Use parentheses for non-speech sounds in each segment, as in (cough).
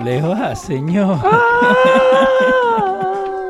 ¿Cómo le va, señor? (laughs)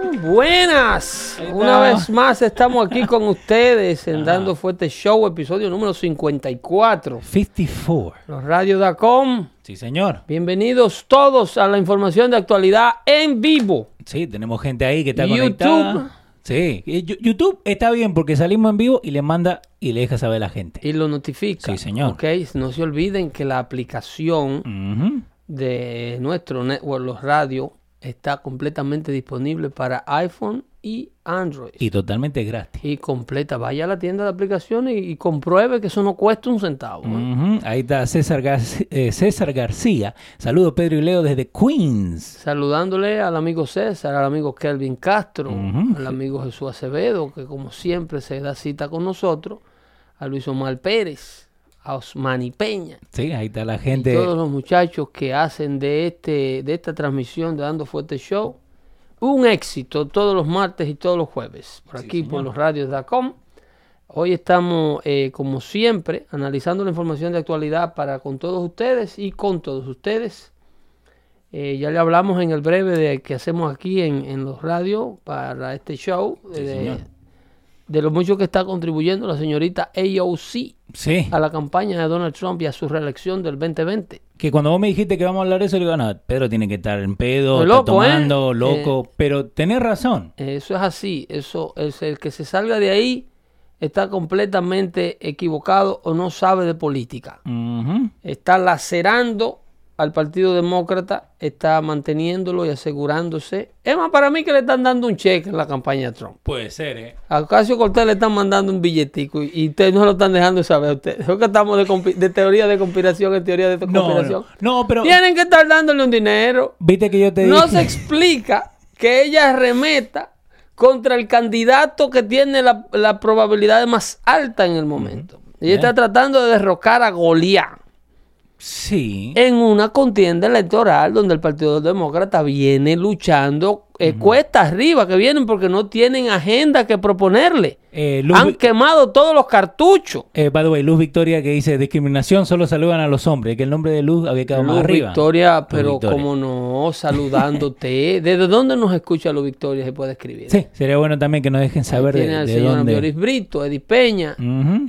Ah, buenas. Una vez más estamos aquí con ustedes en Dando Fuerte Show, episodio número 54. 54. Los Radio.com. Sí, señor. Bienvenidos todos a la información de actualidad en vivo. Sí, tenemos gente ahí que está YouTube. conectada. Sí, YouTube está bien porque salimos en vivo y le manda y le deja saber a la gente. Y lo notifica. Sí, señor. Ok, no se olviden que la aplicación Ujú. De nuestro network, los radio, está completamente disponible para iPhone y Android. Y totalmente gratis. y completa. Vaya a la tienda de aplicaciones y, y compruebe que eso no cuesta un centavo. ¿eh? Ahí está César, Gar- eh, César García. Saludos Pedro y Leo desde Queens. Saludándole al amigo César, al amigo Kelvin Castro, al amigo Jesús Acevedo, que como siempre se da cita con nosotros, a Luis Omar Pérez, a Osmani Peña, Sí, ahí está la y gente. todos los muchachos que hacen de, este, de esta transmisión de Dando Fuerte Show un éxito todos los martes y todos los jueves, por aquí por los radios.com. Hoy estamos, eh, como siempre, analizando la información de actualidad para con todos ustedes y con todos ustedes. Eh, ya le hablamos en el breve de que hacemos aquí en, en los radios para este show, Sí, de, señor. De lo mucho que está contribuyendo la señorita AOC Sí, a la campaña de Donald Trump y a su reelección del 2020. que cuando vos me dijiste que vamos a hablar de eso, le digo, no, Pedro tiene que estar en pedo, está ¿eh? tomando, loco. Pero tenés razón. Eso es así, eso es el que se salga de ahí está completamente equivocado o no sabe de política. Está lacerando al Partido Demócrata, está manteniéndolo y asegurándose. Es más, para mí que le están dando un cheque en la campaña de Trump. Puede ser, ¿eh? A Ocasio Cortés le están mandando un billetico y, y ustedes no lo están dejando saber a ustedes. Creo que estamos de, teoría de conspiración en teoría de conspiración. no, no, pero Tienen que estar dándole un dinero. viste que yo te No dije. se explica que ella remeta contra el candidato que tiene la, la probabilidad más alta en el momento. Ella está tratando de derrocar a Goliat Sí. en una contienda electoral donde el Partido Demócrata viene luchando eh, cuesta arriba, que vienen porque no tienen agenda que proponerle. Eh, Luz, Han quemado todos los cartuchos. eh, by the way, Luz Victoria que dice discriminación solo saludan a los hombres, que el nombre de Luz había quedado Luz más arriba. Victoria, Luz pero Victoria. como no, saludándote. (laughs) ¿Desde dónde nos escucha Luz Victoria? Se puede escribir. Sí, sería bueno también que nos dejen saber de, Tiene al de señor dónde. Ambioris Brito, Edith Peña.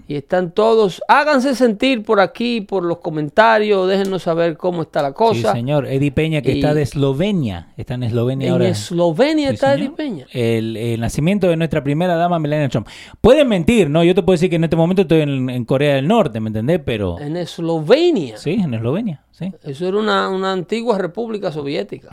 Y están todos. Háganse sentir por aquí, por los comentarios. Déjenos saber cómo está la Sí, cosa. señor. Eddie Peña, que Y- está de Eslovenia. Está en Eslovenia en ahora. Eslovenia Sí, está Peña. El, el nacimiento de nuestra primera dama, Melania Trump. Pueden mentir, ¿no? Yo te puedo decir que en este momento estoy en, en Corea del Norte, ¿me entendés? Pero. En Eslovenia. Sí, en Eslovenia, sí. Eso era una, una antigua república soviética.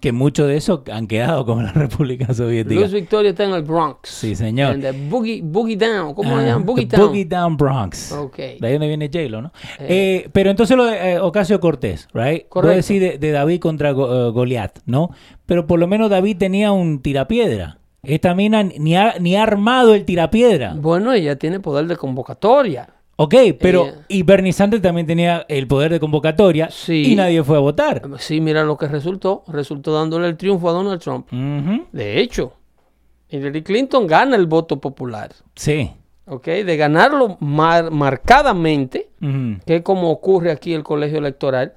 Que muchos de esos han quedado como la (laughs) República Soviética. Luis Victoria está en el Bronx. Sí, señor. En el Boogie, Boogie Down. ¿Cómo Ah, le llaman? Boogie Down. Boogie Down Bronx. Ok. De ahí donde viene J-Lo, ¿no? Eh, pero entonces lo de eh, Ocasio Cortés, ¿right? Voy a Correcto. decir de, de David contra eh, Goliat, ¿no? Pero por lo menos David tenía un tirapiedra. Esta mina ni ha, ni ha armado el tirapiedra. Bueno, ella tiene poder de convocatoria. Ok, pero. Ella- Y Bernie Sanders también tenía el poder de convocatoria. Sí. Y nadie fue a votar. Sí, mira lo que resultó. Resultó dándole el triunfo a Donald Trump. De hecho, Hillary Clinton gana el voto popular. Sí. ¿Ok? De ganarlo mar- marcadamente, que es como ocurre aquí el colegio electoral.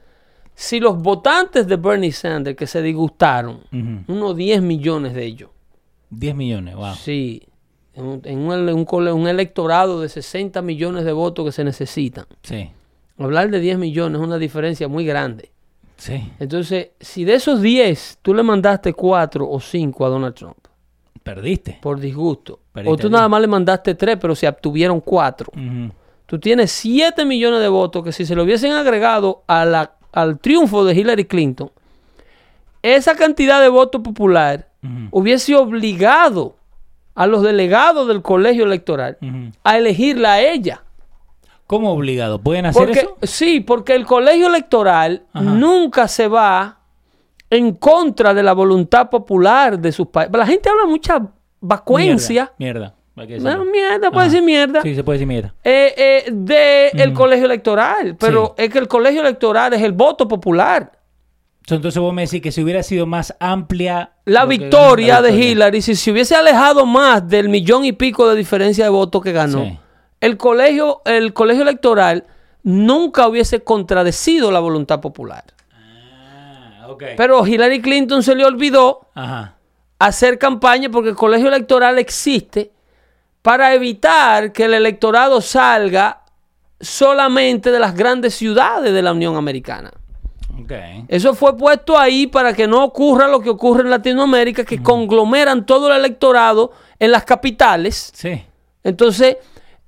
Si los votantes de Bernie Sanders que se disgustaron, unos 10 millones de ellos, 10 millones, wow. sí, en, un, en un, un electorado de 60 millones de votos que se necesitan. Sí. Hablar de 10 millones es una diferencia muy grande. Sí. Entonces, si de esos 10 tú le mandaste 4 o 5 a Donald Trump, Perdiste. por disgusto. Perdiste o tú nada más le mandaste tres, pero se obtuvieron cuatro. Ujú. Tú tienes 7 millones de votos que si se lo hubiesen agregado a la- al triunfo de Hillary Clinton, esa cantidad de voto popular Ujú. hubiese obligado a los delegados del colegio electoral a elegirla a ella. ¿Cómo obligado? ¿Pueden hacer Porque, eso? sí, porque el colegio electoral Ajá. nunca se va en contra de la voluntad popular de sus países. La gente habla mucha vacuencia. Mierda. mierda. mierda, puede Ajá. decir mierda. Sí, se puede decir mierda. eh, eh, de el colegio electoral. Pero Sí. es que el colegio electoral es el voto popular. Entonces vos me decís que si hubiera sido más amplia... La victoria de. Hillary, si se hubiese alejado más del millón y pico de diferencia de votos que ganó, Sí. el, colegio, el colegio electoral nunca hubiese contradecido la voluntad popular. Ah, ok. Pero Hillary Clinton se le olvidó Ajá. hacer campaña porque el colegio electoral existe para evitar que el electorado salga solamente de las grandes ciudades de la Unión Americana. Ok. Eso fue puesto ahí para que no ocurra lo que ocurre en Latinoamérica, que conglomeran todo el electorado en las capitales. Sí. Entonces,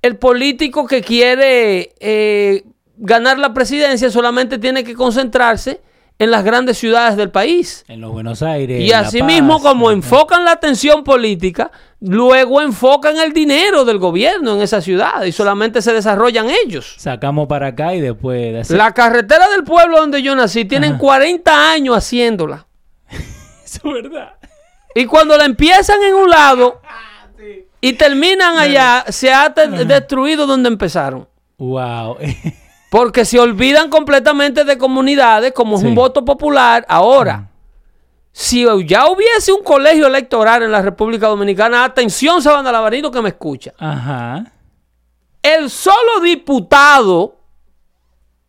el político que quiere eh, ganar la presidencia solamente tiene que concentrarse en las grandes ciudades del país. En los Buenos Aires. Y asimismo, como enfocan la atención política, luego enfocan el dinero del gobierno en esa ciudad y solamente se desarrollan ellos. Sacamos para acá y después de hacer... La carretera del pueblo donde yo nací tienen Ajá. 40 años haciéndola. (laughs) Eso es verdad. Y cuando la empiezan en un lado (laughs) y terminan allá, se ha destruido donde empezaron. Wow. (laughs) Porque se olvidan completamente de comunidades como es un voto popular. Ahora, si ya hubiese un colegio electoral en la República Dominicana, atención, Sabana Labarino que me escucha. Ajá. El solo diputado,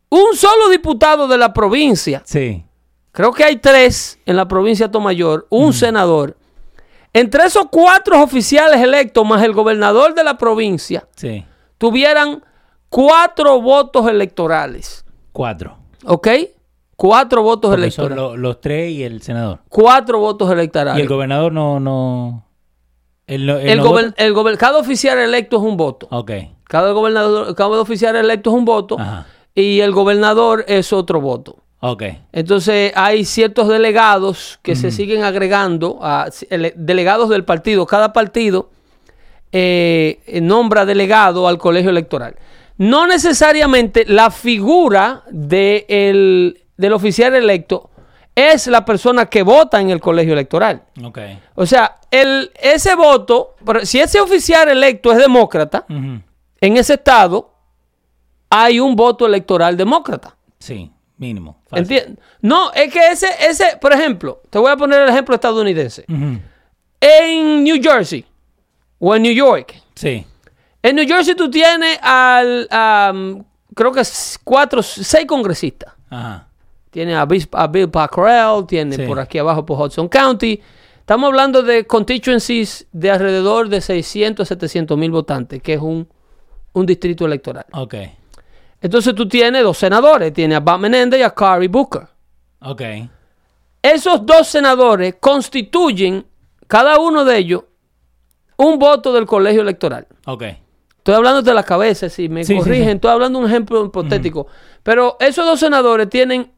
un solo diputado de la provincia, Sí. creo que hay tres en la provincia de Tomayor, un senador. Entre esos cuatro oficiales electos más el gobernador de la provincia, Sí. tuvieran cuatro votos electorales. Cuatro. ¿Ok? Cuatro votos Porque son electorales. lo- los tres y el senador. Cuatro votos electorales. Y el gobernador no... no... El no gober- vota? el gober- cada oficial electo es un voto. Ok. Cada gobernador, cada oficial electo es un voto. Ajá. Y el gobernador es otro voto. Ok. Entonces hay ciertos delegados que se siguen agregando, a, ele- delegados del partido. Cada partido eh, nombra delegado al colegio electoral. No necesariamente la figura de el- del oficial electo es la persona que vota en el colegio electoral. Ok. O sea, el, ese voto, si ese oficial electo es demócrata, en ese estado hay un voto electoral demócrata. Sí. Mínimo. ¿Entiendes? No, es que ese, ese, por ejemplo, te voy a poner el ejemplo estadounidense. En New Jersey o en New York. Sí. En New Jersey tú tienes al, am, creo que es cuatro, seis congresistas. Ajá. Tiene a, Bis- a Bill Packrell, tiene Sí. por aquí abajo por Hudson County. Estamos hablando de constituencies de alrededor de 600 a 700 mil votantes, que es un, un distrito electoral. Ok. Entonces tú tienes dos senadores, tienes a Bob Menendez y a Cory Booker. Ok. Esos dos senadores constituyen, cada uno de ellos, un voto del colegio electoral. Ok. Estoy hablando de la cabeza, si me Sí, corrigen, sí. estoy hablando de un ejemplo hipotético. Pero esos dos senadores tienen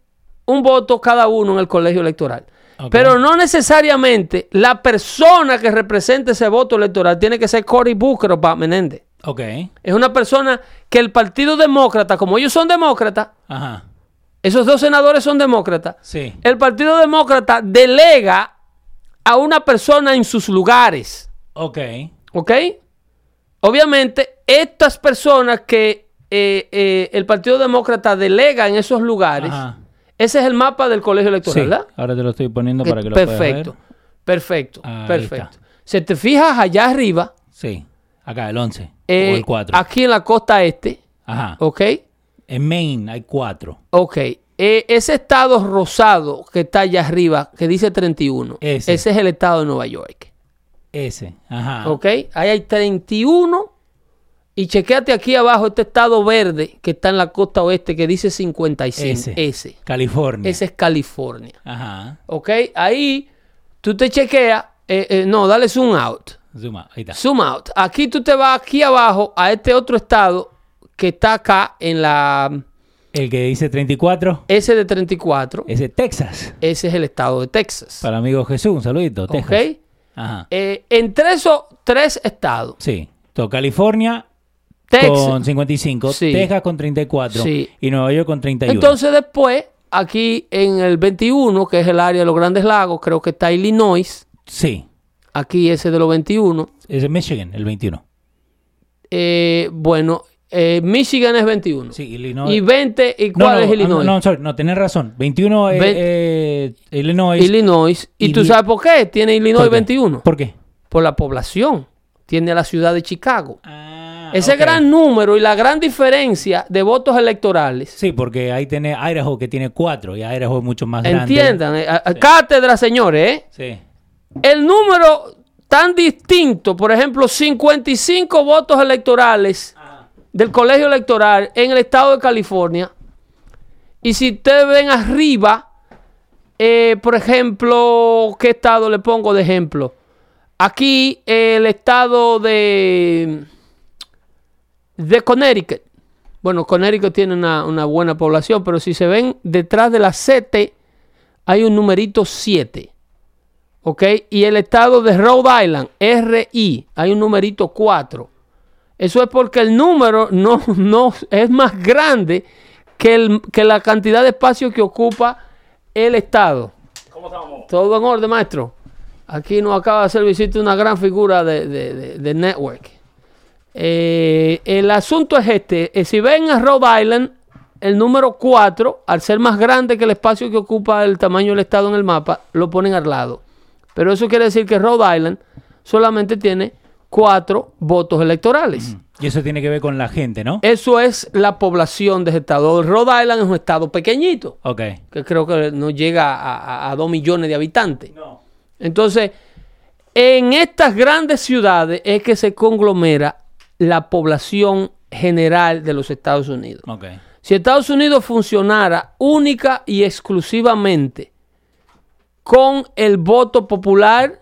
un voto cada uno en el colegio electoral. Pero no necesariamente la persona que represente ese voto electoral tiene que ser Cory Booker o Bob Menéndez. Ok. Es una persona que el Partido Demócrata, como ellos son demócratas, Ajá. esos dos senadores son demócratas, Sí. el Partido Demócrata delega a una persona en sus lugares. Ok. ¿Ok? Obviamente, estas personas que eh, eh, el Partido Demócrata delega en esos lugares, Ajá. Ese es el mapa del colegio electoral, Sí. ¿verdad? Ahora te lo estoy poniendo para que lo puedas ver. perfecto, Ahí perfecto. está. Si te fijas allá arriba, Sí. Acá, el 11. eh, o el 4. aquí en la costa este, Ajá. ¿ok? En Maine hay 4. Ok. Eh, ese estado rosado que está allá arriba, que dice 31, Ese. ese es el estado de Nueva York. Ese. Ajá. ¿Ok? Ahí hay 31. Y chequéate aquí abajo este estado verde que está en la costa oeste que dice 55. Ese. Ese. California. Ese es California. Ajá. ¿Ok? Ahí tú te chequeas eh, eh, no, dale zoom out. Zoom out, ahí está. Zoom out. Aquí tú te vas aquí abajo a este otro estado que está acá en la El que dice 34, S de 34. ese es Texas. Ese es el estado de Texas. Para amigo Jesús, un saludito. Texas. ¿Ok? Ajá. Eh, entre esos tres estados, Sí. California Texas. con 55, Sí. Texas con 34 Sí. y Nueva York con 31. Entonces después, aquí en el 21, que es el área de los Grandes Lagos, creo que está Illinois. sí. Aquí ese de los 21. Es en Michigan, el 21. Eh, bueno, eh, Michigan es 21. Sí, Illinois. Y 20, ¿y No, cuál no, es Illinois? No, no, sorry, no, tenés razón. 21 es eh, Illinois. Illinois. ¿Y tú Illi- sabes por qué tiene Illinois ¿Por qué? 21? ¿Por qué? Por la población. Tiene a la ciudad de Chicago. Ah, Ese ok. gran número y la gran diferencia de votos electorales. Sí, porque ahí tenés Idaho que tiene 4 y Idaho es mucho más grande. Entiendan, eh, a- cátedra, señores, ¿eh? Sí. El número tan distinto, por ejemplo, 55 votos electorales del colegio electoral en el estado de California. Y si ustedes ven arriba, eh, por ejemplo, ¿qué estado le pongo de ejemplo? Aquí el estado de, de Connecticut. Bueno, Connecticut tiene una, una buena población, pero si se ven detrás de la CT, hay un numerito 7. ¿Ok? Y el estado de Rhode Island, RI, hay un numerito 4. Eso es porque el número no, (laughs) no es más grande que, el- que la cantidad de espacio que ocupa el estado. ¿Cómo estamos? Todo en orden, maestro. Aquí nos acaba de hacer visita una gran figura de, de- de- de network. Eh, el asunto es este. eh, si ven a Rhode Island, el número 4, al ser más grande que el espacio que ocupa el tamaño del estado en el mapa, lo ponen al lado. Pero eso quiere decir que Rhode Island solamente tiene 4 votos electorales. Y eso tiene que ver con la gente, ¿no? Eso es la población de ese estado. Rhode Island es un estado pequeñito, Ok. que creo que no llega a, 2 millones de habitantes. No. Entonces, en estas grandes ciudades es que se conglomera la población general de los Estados Unidos. Si Estados Unidos funcionara única y exclusivamente con el voto popular,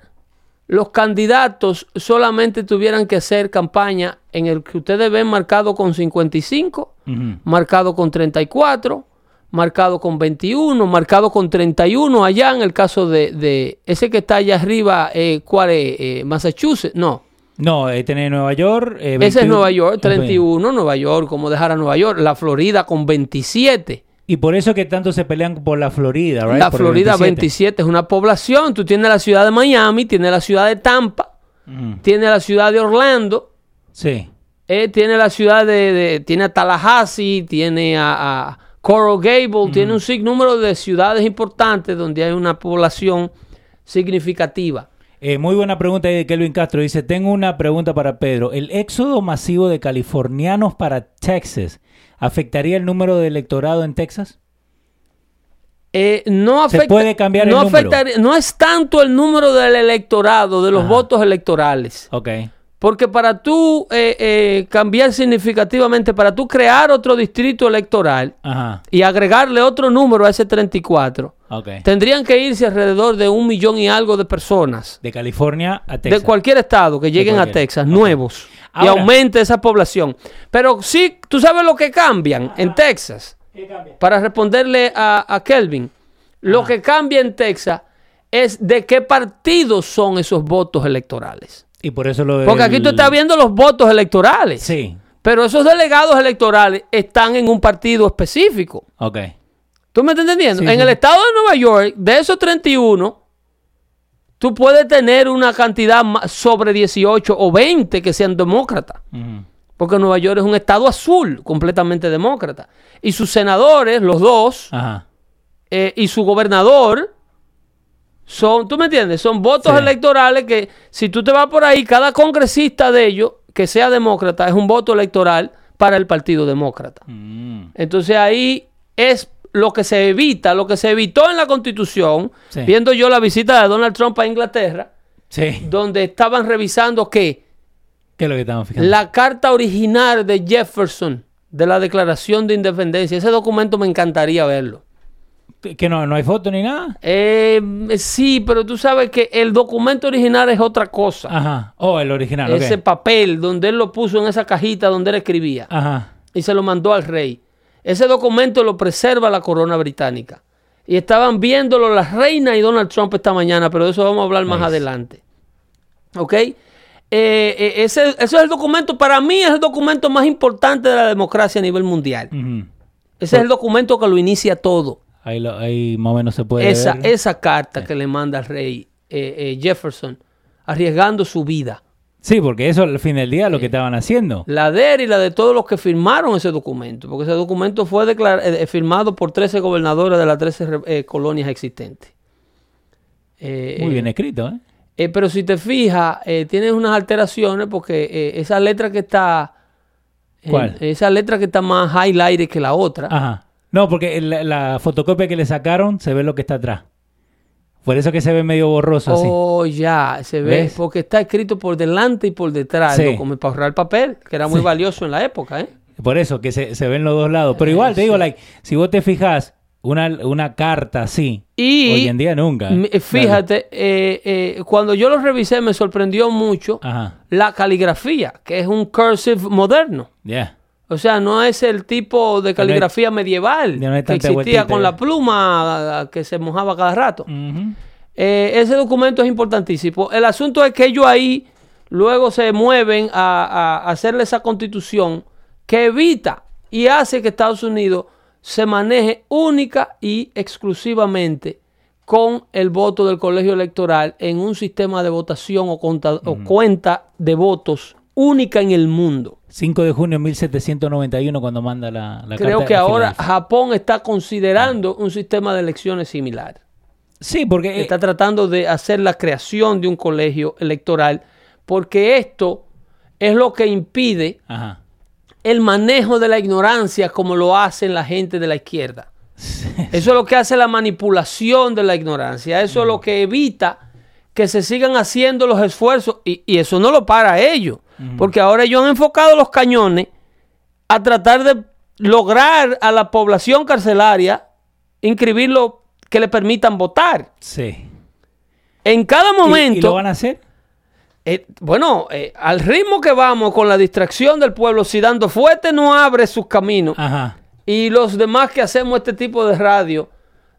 los candidatos solamente tuvieran que hacer campaña en el que ustedes ven marcado con 55, Ujú. marcado con 34, marcado con 21, marcado con 31 allá en el caso de, de ese que está allá arriba, eh, ¿cuál es? Eh, Massachusetts, no. No, eh, tenés Nueva York. eh, Ese es 21. Nueva York, Ok. 31, Nueva York, como dejar a Nueva York, la Florida con 27. Y por eso que tanto se pelean por la Florida, right? La Por Florida 27 es una población. Tú tienes la ciudad de Miami, tienes la ciudad de Tampa, Ujú. tienes la ciudad de Orlando, Sí. eh, tiene la ciudad de, de- tiene a Tallahassee, tiene a, a Coral Gable, tiene un sinnúmero de ciudades importantes donde hay una población significativa. Eh, muy buena pregunta de Kelvin Castro. Dice, tengo una pregunta para Pedro. ¿El éxodo masivo de californianos para Texas afectaría el número de electorado en Texas? Eh, no Se afecta, puede cambiar el no número. afectaría- no es tanto el número del electorado, de los Ajá. votos electorales. Ok. Porque para tú eh, eh, cambiar significativamente, para tú crear otro distrito electoral Ajá. y agregarle otro número a ese 34, Ok. tendrían que irse alrededor de un millón y algo de personas De California a Texas. de cualquier estado que lleguen a. Texas, nuevos, y aumente esa población. Pero sí, tú sabes lo que cambian en Texas. Para responderle a, a Kelvin, lo que cambia en Texas es de qué partidos son esos votos electorales. Y por eso lo. Porque aquí tú estás viendo los votos electorales. Sí. Pero esos delegados electorales están en un partido específico. Ok. ¿Tú me estás entendiendo? Sí, en sí. el estado de Nueva York, de esos 31, tú puedes tener una cantidad sobre 18 o 20 que sean demócratas. Porque Nueva York es un estado azul, completamente demócrata. Y sus senadores, los dos, Ajá. eh, y su gobernador son, ¿tú me entiendes? Son votos Sí. electorales que si tú te vas por ahí, cada congresista de ellos que sea demócrata es un voto electoral para el Partido Demócrata. Mm. Entonces ahí es lo que se evita, lo que se evitó en la Constitución, Sí. viendo yo la visita de Donald Trump a Inglaterra, Sí. donde estaban revisando que ¿Qué es lo que estamos fijando? la carta original de Jefferson de la Declaración de Independencia, ese documento me encantaría verlo. Que no, no hay foto ni nada. Eh, sí, pero tú sabes que el documento original es otra cosa. Ajá. Oh, el original. Ese papel donde él lo puso en esa cajita donde él escribía Ajá. y se lo mandó al rey. Ese documento lo preserva la corona británica. Y estaban viéndolo la reina y Donald Trump esta mañana, pero de eso vamos a hablar más adelante. ¿Ok? Eh, eh, ese, ese es el documento, para mí es el documento más importante de la democracia a nivel mundial. Ese es el documento que lo inicia todo. Ahí, lo, ahí más o menos se puede Esa, ver. esa carta que le manda al rey eh, eh, Jefferson, arriesgando su vida. Sí, porque eso al fin del día es lo que estaban haciendo. La de él y la de todos los que firmaron ese documento, porque ese documento fue declar- eh, firmado por 13 gobernadores de las 13 re- eh, colonias existentes. Eh, Muy bien escrito, ¿eh? eh, pero si te fijas, eh, tiene unas alteraciones porque eh, esa letra que está... eh, ¿Cuál? esa letra que está más highlighted que la otra. Ajá. No, porque la, la fotocopia que le sacaron se ve lo que está atrás. Por eso que se ve medio borroso así. Oh, ya, se ve, ¿Ves? porque está escrito por delante y por detrás, Sí. como para ahorrar papel, que era muy valioso en la época, ¿eh? Por eso que se, se ven los dos lados. Pero igual, te digo, like, si vos te fijas, una, una carta así, Y hoy en día nunca. fíjate, eh, eh, cuando yo lo revisé me sorprendió mucho Ajá. la caligrafía, que es un cursive moderno. Ya. O sea, no es el tipo de caligrafía medieval no que existía vueltita, con la pluma que se mojaba cada rato. Eh, ese documento es importantísimo. El asunto es que ellos ahí luego se mueven a, a hacerle esa constitución que evita y hace que Estados Unidos se maneje única y exclusivamente con el voto del colegio electoral en un sistema de votación o, conta- o cuenta de votos única en el mundo. 5 de junio de 1791 cuando manda la, la Creo carta que ahora. Japón está considerando un sistema de elecciones similar. Sí, porque... eh, está tratando de hacer la creación de un colegio electoral, porque esto es lo que impide Ajá. el manejo de la ignorancia como lo hacen la gente de la izquierda. Eso es lo que hace la manipulación de la ignorancia. Eso es lo que evita que se sigan haciendo los esfuerzos y, y eso no lo para ellos, porque ahora ellos han enfocado los cañones a tratar de lograr a la población carcelaria inscribirlo que le permitan votar. Sí. En cada ¿Y- momento, ¿Y, lo van a hacer? eh, bueno, eh, al ritmo que vamos con la distracción del pueblo, si dando fuerte no abre sus caminos Ajá. y los demás que hacemos este tipo de radio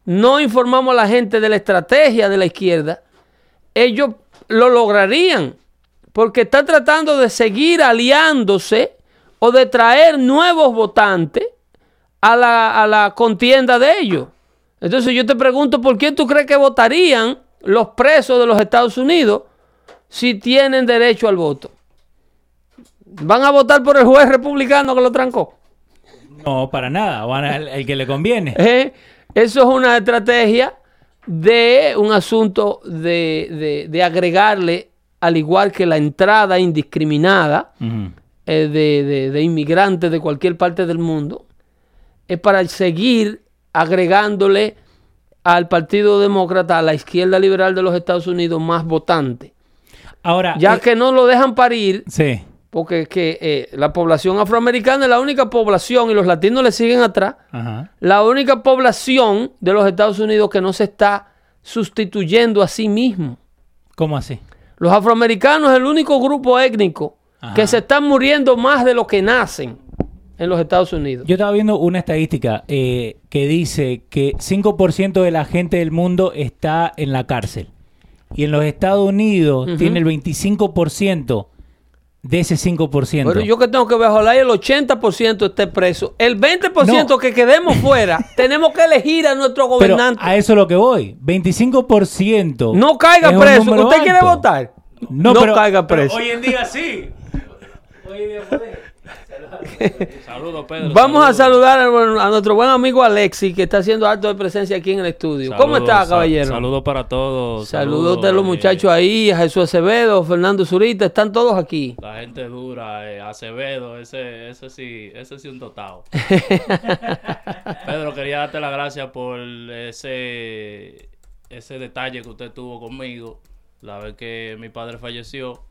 no informamos a la gente de la estrategia de la izquierda, ellos lo lograrían porque están tratando de seguir aliándose o de traer nuevos votantes a la, a la contienda de ellos. Entonces yo te pregunto, ¿por quién tú crees que votarían los presos de los Estados Unidos si tienen derecho al voto? ¿Van a votar por el juez republicano que lo trancó? No, para nada. Van al el que le conviene. (laughs) ¿Eh? Eso es una estrategia de un asunto de, de- de agregarle, al igual que la entrada indiscriminada eh, de, de- inmigrantes de cualquier parte del mundo, es para seguir agregándole al Partido Demócrata, a la izquierda liberal de los Estados Unidos, más votantes. Ahora, Ya eh, que no lo dejan parir, sí. Porque es que eh, la población afroamericana es la única población y los latinos le siguen atrás Ajá. la única población de los Estados Unidos que no se está sustituyendo a sí mismo. ¿Cómo así? Los afroamericanos es el único grupo étnico Ajá. que se están muriendo más de lo que nacen en los Estados Unidos. Yo estaba viendo una estadística eh, que dice que 5% de la gente del mundo está en la cárcel. Y en los Estados Unidos tiene el 25% de ese 5%. Pero yo que tengo que ver, ojalá y el 80% esté preso. El 20% No. que quedemos fuera, (laughs) tenemos que elegir a nuestro Pero gobernante. a eso es lo que voy. 25%. no caiga preso. ¿Usted quiere votar? No, No pero- caiga pero preso. hoy en día sí. (laughs) Saludos, Pedro. Vamos a saludos. saludar a, a nuestro buen amigo Alexi, que está haciendo acto de presencia aquí en el estudio. ¿Cómo Saludos, está, caballero? Saludos para todos. Saludos de los eh, muchachos ahí, a Jesús Acevedo, Fernando Zurita, están todos aquí. La gente dura, eh, Acevedo, ese, ese sí, ese sí un dotado. (laughs) Pedro, quería darte las gracias por ese, ese detalle que usted tuvo conmigo la vez que mi padre falleció.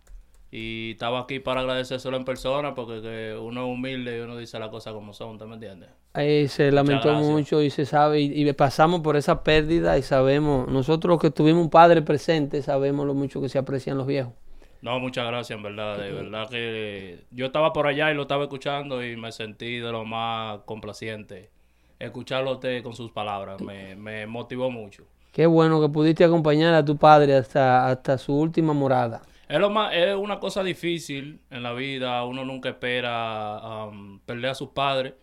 Y estaba aquí para agradecérselo en persona porque que uno es humilde y uno dice las cosas como son, ¿te me entiendes? Ahí se lamentó mucho y se sabe, y, y pasamos por esa pérdida y sabemos, nosotros que tuvimos un padre presente, sabemos lo mucho que se aprecian los viejos. No, muchas gracias, en verdad. De verdad que yo estaba por allá y lo estaba escuchando y me sentí de lo más complaciente. Escucharlo a usted con sus palabras me, me motivó mucho. Qué bueno que pudiste acompañar a tu padre hasta, hasta su última morada. Es, lo más, es una cosa difícil en la vida. Uno nunca espera um, perder a sus padres.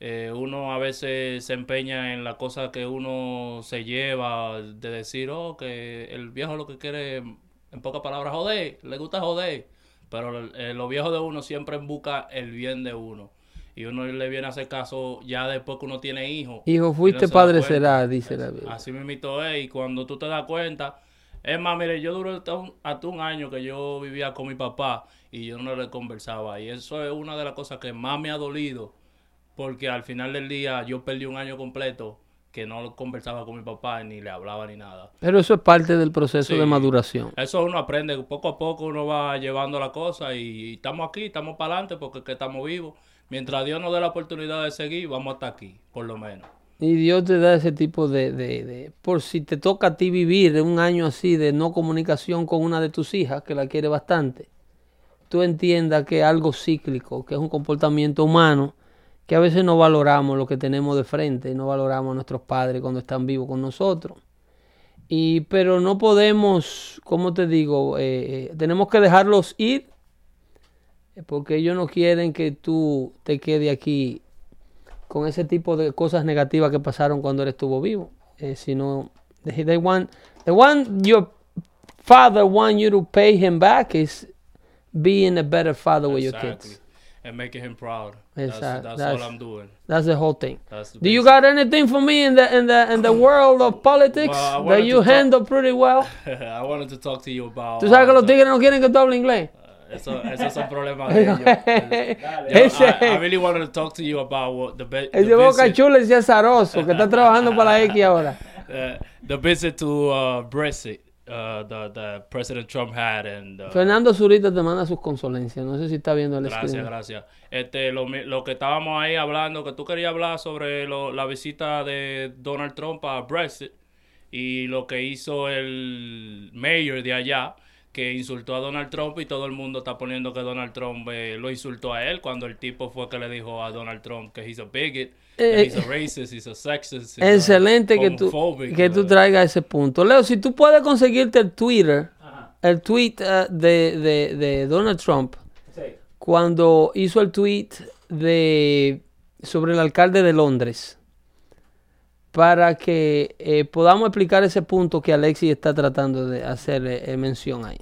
Eh, uno a veces se empeña en la cosa que uno se lleva, de decir, oh, que el viejo lo que quiere, en pocas palabras, joder, le gusta joder. Pero eh, los viejos de uno siempre busca el bien de uno. Y uno le viene a hacer caso ya después que uno tiene hijos. Hijo, no fuiste se padre será, dice la Biblia. Así me invitó él y cuando tú te das cuenta, es más, mire, yo duré hasta un, hasta un año que yo vivía con mi papá y yo no le conversaba y eso es una de las cosas que más me ha dolido porque al final del día yo perdí un año completo que no conversaba con mi papá ni le hablaba ni nada. Pero eso es parte del proceso Sí. de maduración. Eso uno aprende, poco a poco uno va llevando la cosa y estamos aquí, estamos para adelante porque es que estamos vivos. Mientras Dios nos dé la oportunidad de seguir, vamos hasta aquí, por lo menos. Y Dios te da ese tipo de, de, Por si te toca a ti vivir un año así de no comunicación con una de tus hijas, que la quiere bastante, tú entiendas que es algo cíclico, que es un comportamiento humano, que a veces no valoramos lo que tenemos de frente, no valoramos a nuestros padres cuando están vivos con nosotros. Y, pero no podemos, ¿cómo te digo? Eh, eh, tenemos que dejarlos ir, eh, porque ellos no quieren que tú te quedes aquí con ese tipo de cosas negativas que pasaron cuando él estuvo vivo. Eh, sino, they, want, they want your father want you to pay him back is being a better father with your Exactly. kids. And making him proud. That's, Exact- that's, that's- all I'm doing. That's the whole thing. That's the Do you got anything for me in the in the in the (clears throat) world of politics Well, that you handle pretty well? (laughs) I wanted to talk to you about. Tú sabes que los tigres no quieren que hables inglés. Eso, eso es un problema de ellos. (laughs) Yo, Ese- I, I really wanted to talk to you about what the, the Ese boca visit, chula decía Zaroso, que está trabajando para la X ahora. uh, (laughs) the visit to uh, Brexit, uh, the, the President Trump had, and uh, Fernando Zurita te manda sus consolencias. No sé si está viendo el gracias, screen. gracias. Este, lo, lo que estábamos ahí hablando, que tú querías hablar sobre lo- la visita de Donald Trump a Brexit y lo que hizo el mayor de allá, que insultó a Donald Trump y todo el mundo está poniendo que Donald Trump eh, lo insultó a él cuando el tipo fue que le dijo a Donald Trump que he's a bigot, Eh, he's a racist, he's a sexist, he's a Excelente que tú, que tú uh, traigas ese punto. Leo, si tú puedes conseguirte el Twitter, el tweet eh, de, de- de Donald Trump, cuando hizo el tweet de, sobre el alcalde de Londres, para que eh, podamos explicar ese punto que Alexis está tratando de hacer eh, mención ahí.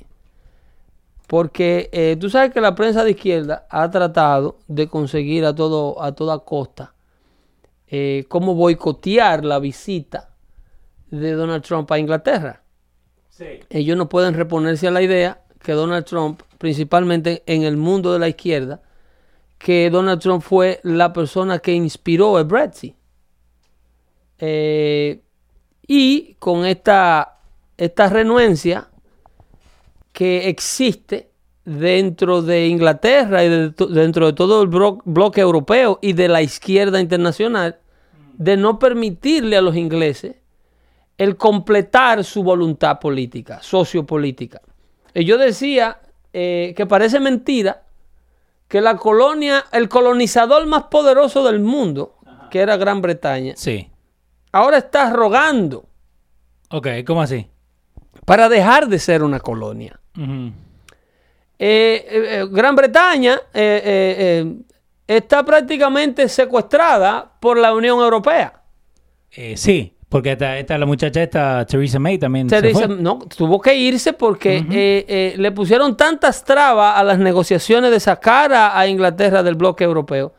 Porque eh, tú sabes que la prensa de izquierda ha tratado de conseguir a, todo, a toda costa eh, cómo boicotear la visita de Donald Trump a Inglaterra. Ellos no pueden reponerse a la idea que Donald Trump, principalmente en el mundo de la izquierda, que Donald Trump fue la persona que inspiró el Brexit. Eh, y con esta, esta renuencia que existe dentro de Inglaterra y de dentro de todo el blo- bloque europeo y de la izquierda internacional, de no permitirle a los ingleses el completar su voluntad política, sociopolítica. Y yo decía eh, que parece mentira que la colonia, el colonizador más poderoso del mundo, que era Gran Bretaña, Sí. Ahora está rogando Ok, ¿cómo así? para dejar de ser una colonia. Eh, eh, eh, Gran Bretaña eh, está prácticamente secuestrada por la Unión Europea. Sí, porque esta, esta- la muchacha esta, Theresa May también se Theresa- fue. no, tuvo que irse porque eh, eh, le pusieron tantas trabas a las negociaciones de sacar a, a Inglaterra del bloque europeo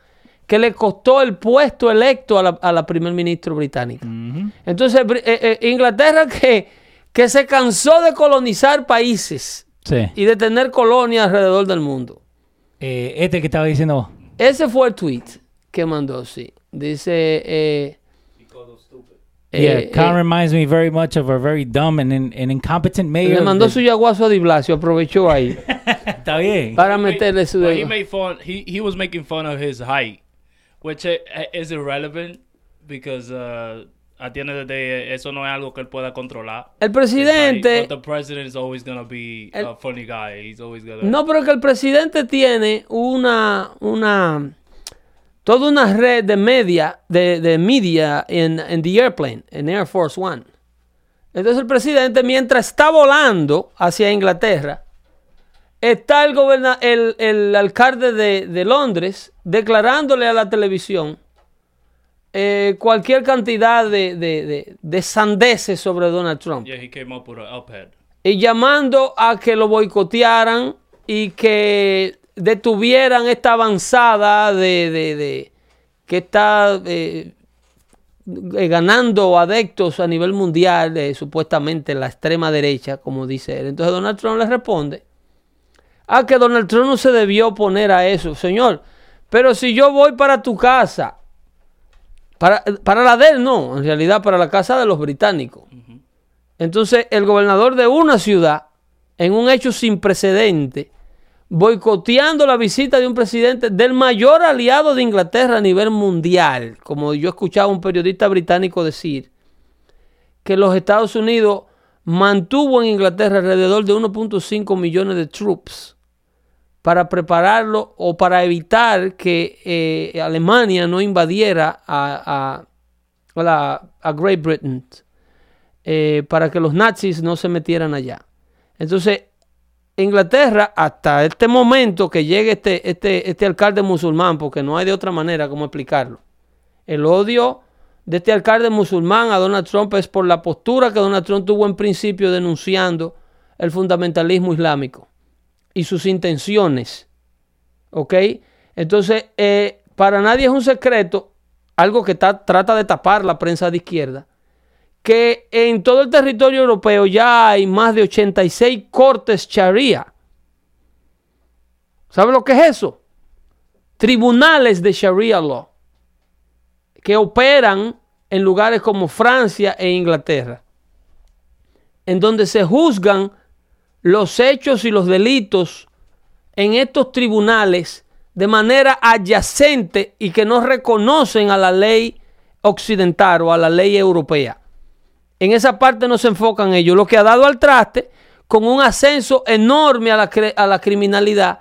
que le costó el puesto electo a la, a la primer ministro británica. Ujú. Entonces, Bri- eh, eh, Inglaterra que, que se cansó de colonizar países Sí. y de tener colonias alrededor del mundo. Eh, este que estaba diciendo vos. Ese fue el tweet que mandó, sí. Dice, eh, Yeah, Eh, Khan eh, reminds me very much of a very dumb and, in- and incompetent mayor. le mandó that- su yaguazo a Di Blasio, aprovechó ahí (laughs) Está bien. para meterle su he dedo. made fun. He he was making fun of his height, which is irrelevant because uh, at the end of the day, eso no es algo que él pueda controlar. El presidente, But the president is always gonna be El- a funny guy. He's always gonna. no, pero que el presidente tiene una, una, toda una red de media, de, de media en, en the airplane, en Air Force One. Entonces el presidente, mientras está volando hacia Inglaterra, está el, goberna- el, el alcalde de, de Londres declarándole a la televisión eh, cualquier cantidad de, de, de- de sandeces sobre Donald Trump. Yeah, he came up with an uphead. y llamando a que lo boicotearan y que detuvieran esta avanzada de- que está eh, eh, ganando adeptos a nivel mundial, eh, supuestamente la extrema derecha, como dice él. Entonces Donald Trump le responde a que Donald Trump no se debió oponer a eso, señor. Pero si yo voy para tu casa, para, para la de él no, en realidad para la casa de los británicos. Entonces, el gobernador de una ciudad, en un hecho sin precedente, boicoteando la visita de un presidente del mayor aliado de Inglaterra a nivel mundial, como yo escuchaba a un periodista británico decir, que los Estados Unidos mantuvo en Inglaterra alrededor de 1.5 millones de troops para prepararlo o para evitar que eh, Alemania no invadiera a, a, la- a Great Britain eh, para que los nazis no se metieran allá. Entonces, Inglaterra, hasta este momento que llegue este, este, este alcalde musulmán, porque no hay de otra manera como explicarlo, el odio de este alcalde musulmán a Donald Trump es por la postura que Donald Trump tuvo en principio denunciando el fundamentalismo islámico y sus intenciones. ¿Ok? Entonces, eh, para nadie es un secreto, algo que ta- trata de tapar la prensa de izquierda, que en todo el territorio europeo ya hay más de 86 cortes Sharia. ¿Sabe lo que es eso? Tribunales de Sharia law que operan en lugares como Francia e Inglaterra, en donde se juzgan los hechos y los delitos en estos tribunales de manera adyacente y que no reconocen a la ley occidental o a la ley europea. En esa parte no se enfocan ellos, lo que ha dado al traste con un ascenso enorme a la, a la criminalidad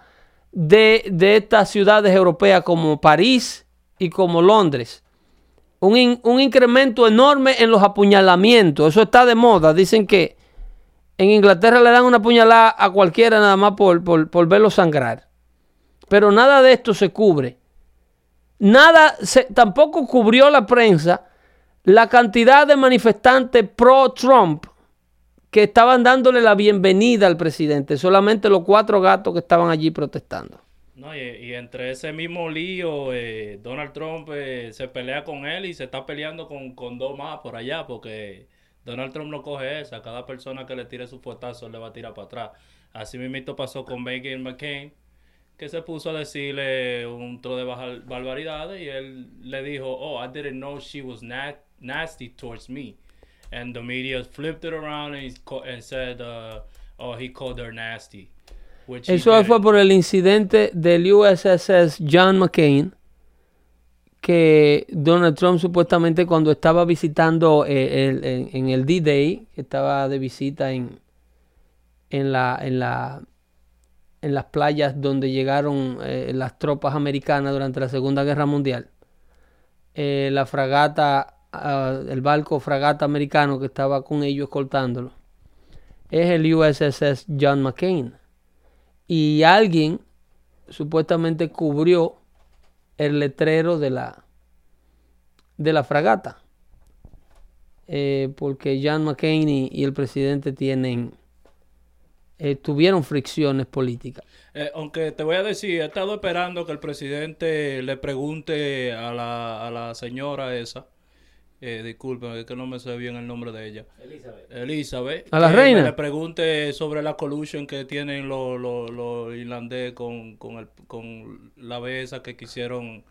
de, de estas ciudades europeas como París y como Londres. Un, un incremento enorme en los apuñalamientos, eso está de moda. Dicen que en Inglaterra le dan una puñalada a cualquiera nada más por, por, por verlo sangrar. Pero nada de esto se cubre. Nada, se- tampoco cubrió la prensa la cantidad de manifestantes pro-Trump que estaban dándole la bienvenida al presidente. Solamente los cuatro gatos que estaban allí protestando. No, y, entre ese mismo lío, eh, Donald Trump eh, se pelea con él y se está peleando con, con dos más por allá, porque Donald Trump no coge esa. Cada persona que le tire su fuetazo le va a tirar para atrás. Así mismo pasó con Megan McCain, que se puso a decirle un tro de barbaridades y él le dijo, oh, I didn't know she was na- nasty towards me. And the media flipped it around and, and said, uh, oh, he called her nasty. which Eso fue por el incidente del USS John McCain, que Donald Trump supuestamente cuando estaba visitando eh, el- en, el D-Day, que estaba de visita en, en, la, en, la, en las playas donde llegaron eh, las tropas americanas durante la Segunda Guerra Mundial, eh, la fragata, ah, el barco fragata americano que estaba con ellos escoltándolo, es el USS John McCain. Y alguien supuestamente cubrió el letrero de la de la fragata Eh, porque John McCain y, el presidente tienen eh, tuvieron fricciones políticas. Eh, aunque te voy a decir, he estado esperando que el presidente le pregunte a la, a la señora esa, eh, disculpen, es que no me sé bien el nombre de ella. Elizabeth. Elizabeth. ¿A la que reina? Le pregunte sobre la collusion que tienen los los- los irlandés con, con, el, con la vez esa que quisieron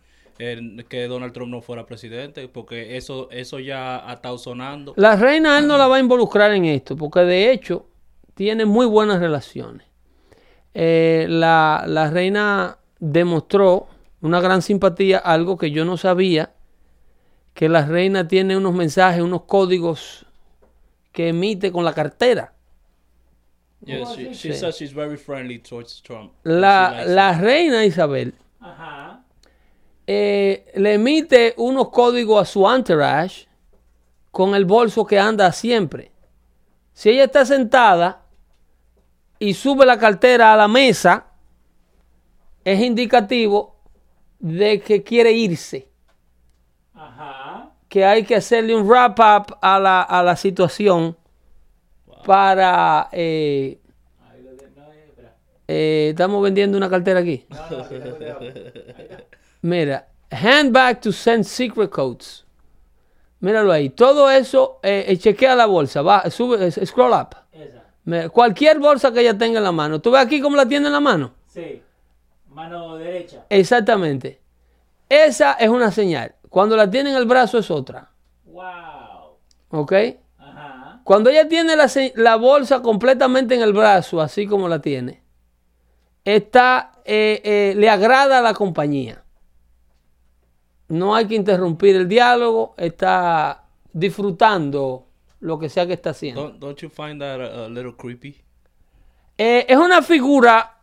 que Donald Trump no fuera presidente, porque eso, eso ya ha estado sonando. La reina él no la va a involucrar en esto, porque de hecho tiene muy buenas relaciones. Eh, la, la reina demostró una gran simpatía, algo que yo no sabía, que la reina tiene unos mensajes, unos códigos que emite con la cartera. Yes, she, she says she's very friendly towards Trump. La, reina Isabel Ajá. eh, le emite unos códigos a su entourage con el bolso que anda siempre. Si ella está sentada y sube la cartera a la mesa, es indicativo de que quiere irse. Que hay que hacerle un wrap up a la, a la situación para... eh, eh, estamos vendiendo una cartera aquí. Mira, handbag to send secret codes. Míralo ahí. Todo eso, eh, eh, chequea la bolsa. Va, sube, eh, scroll up. Mira, cualquier bolsa que ella tenga en la mano. ¿Tú ves aquí cómo la tiene en la mano? Sí. Mano derecha. Exactamente. Esa es una señal. Cuando la tiene en el brazo es otra. Wow. ¿Ok? Ajá. Cuando ella tiene la, bolsa completamente en el brazo, así como la tiene, está, eh, eh, le agrada a la compañía. No hay que interrumpir el diálogo, está disfrutando lo que sea que está haciendo. Don't, don't you find that a, a little creepy? Eh, es una figura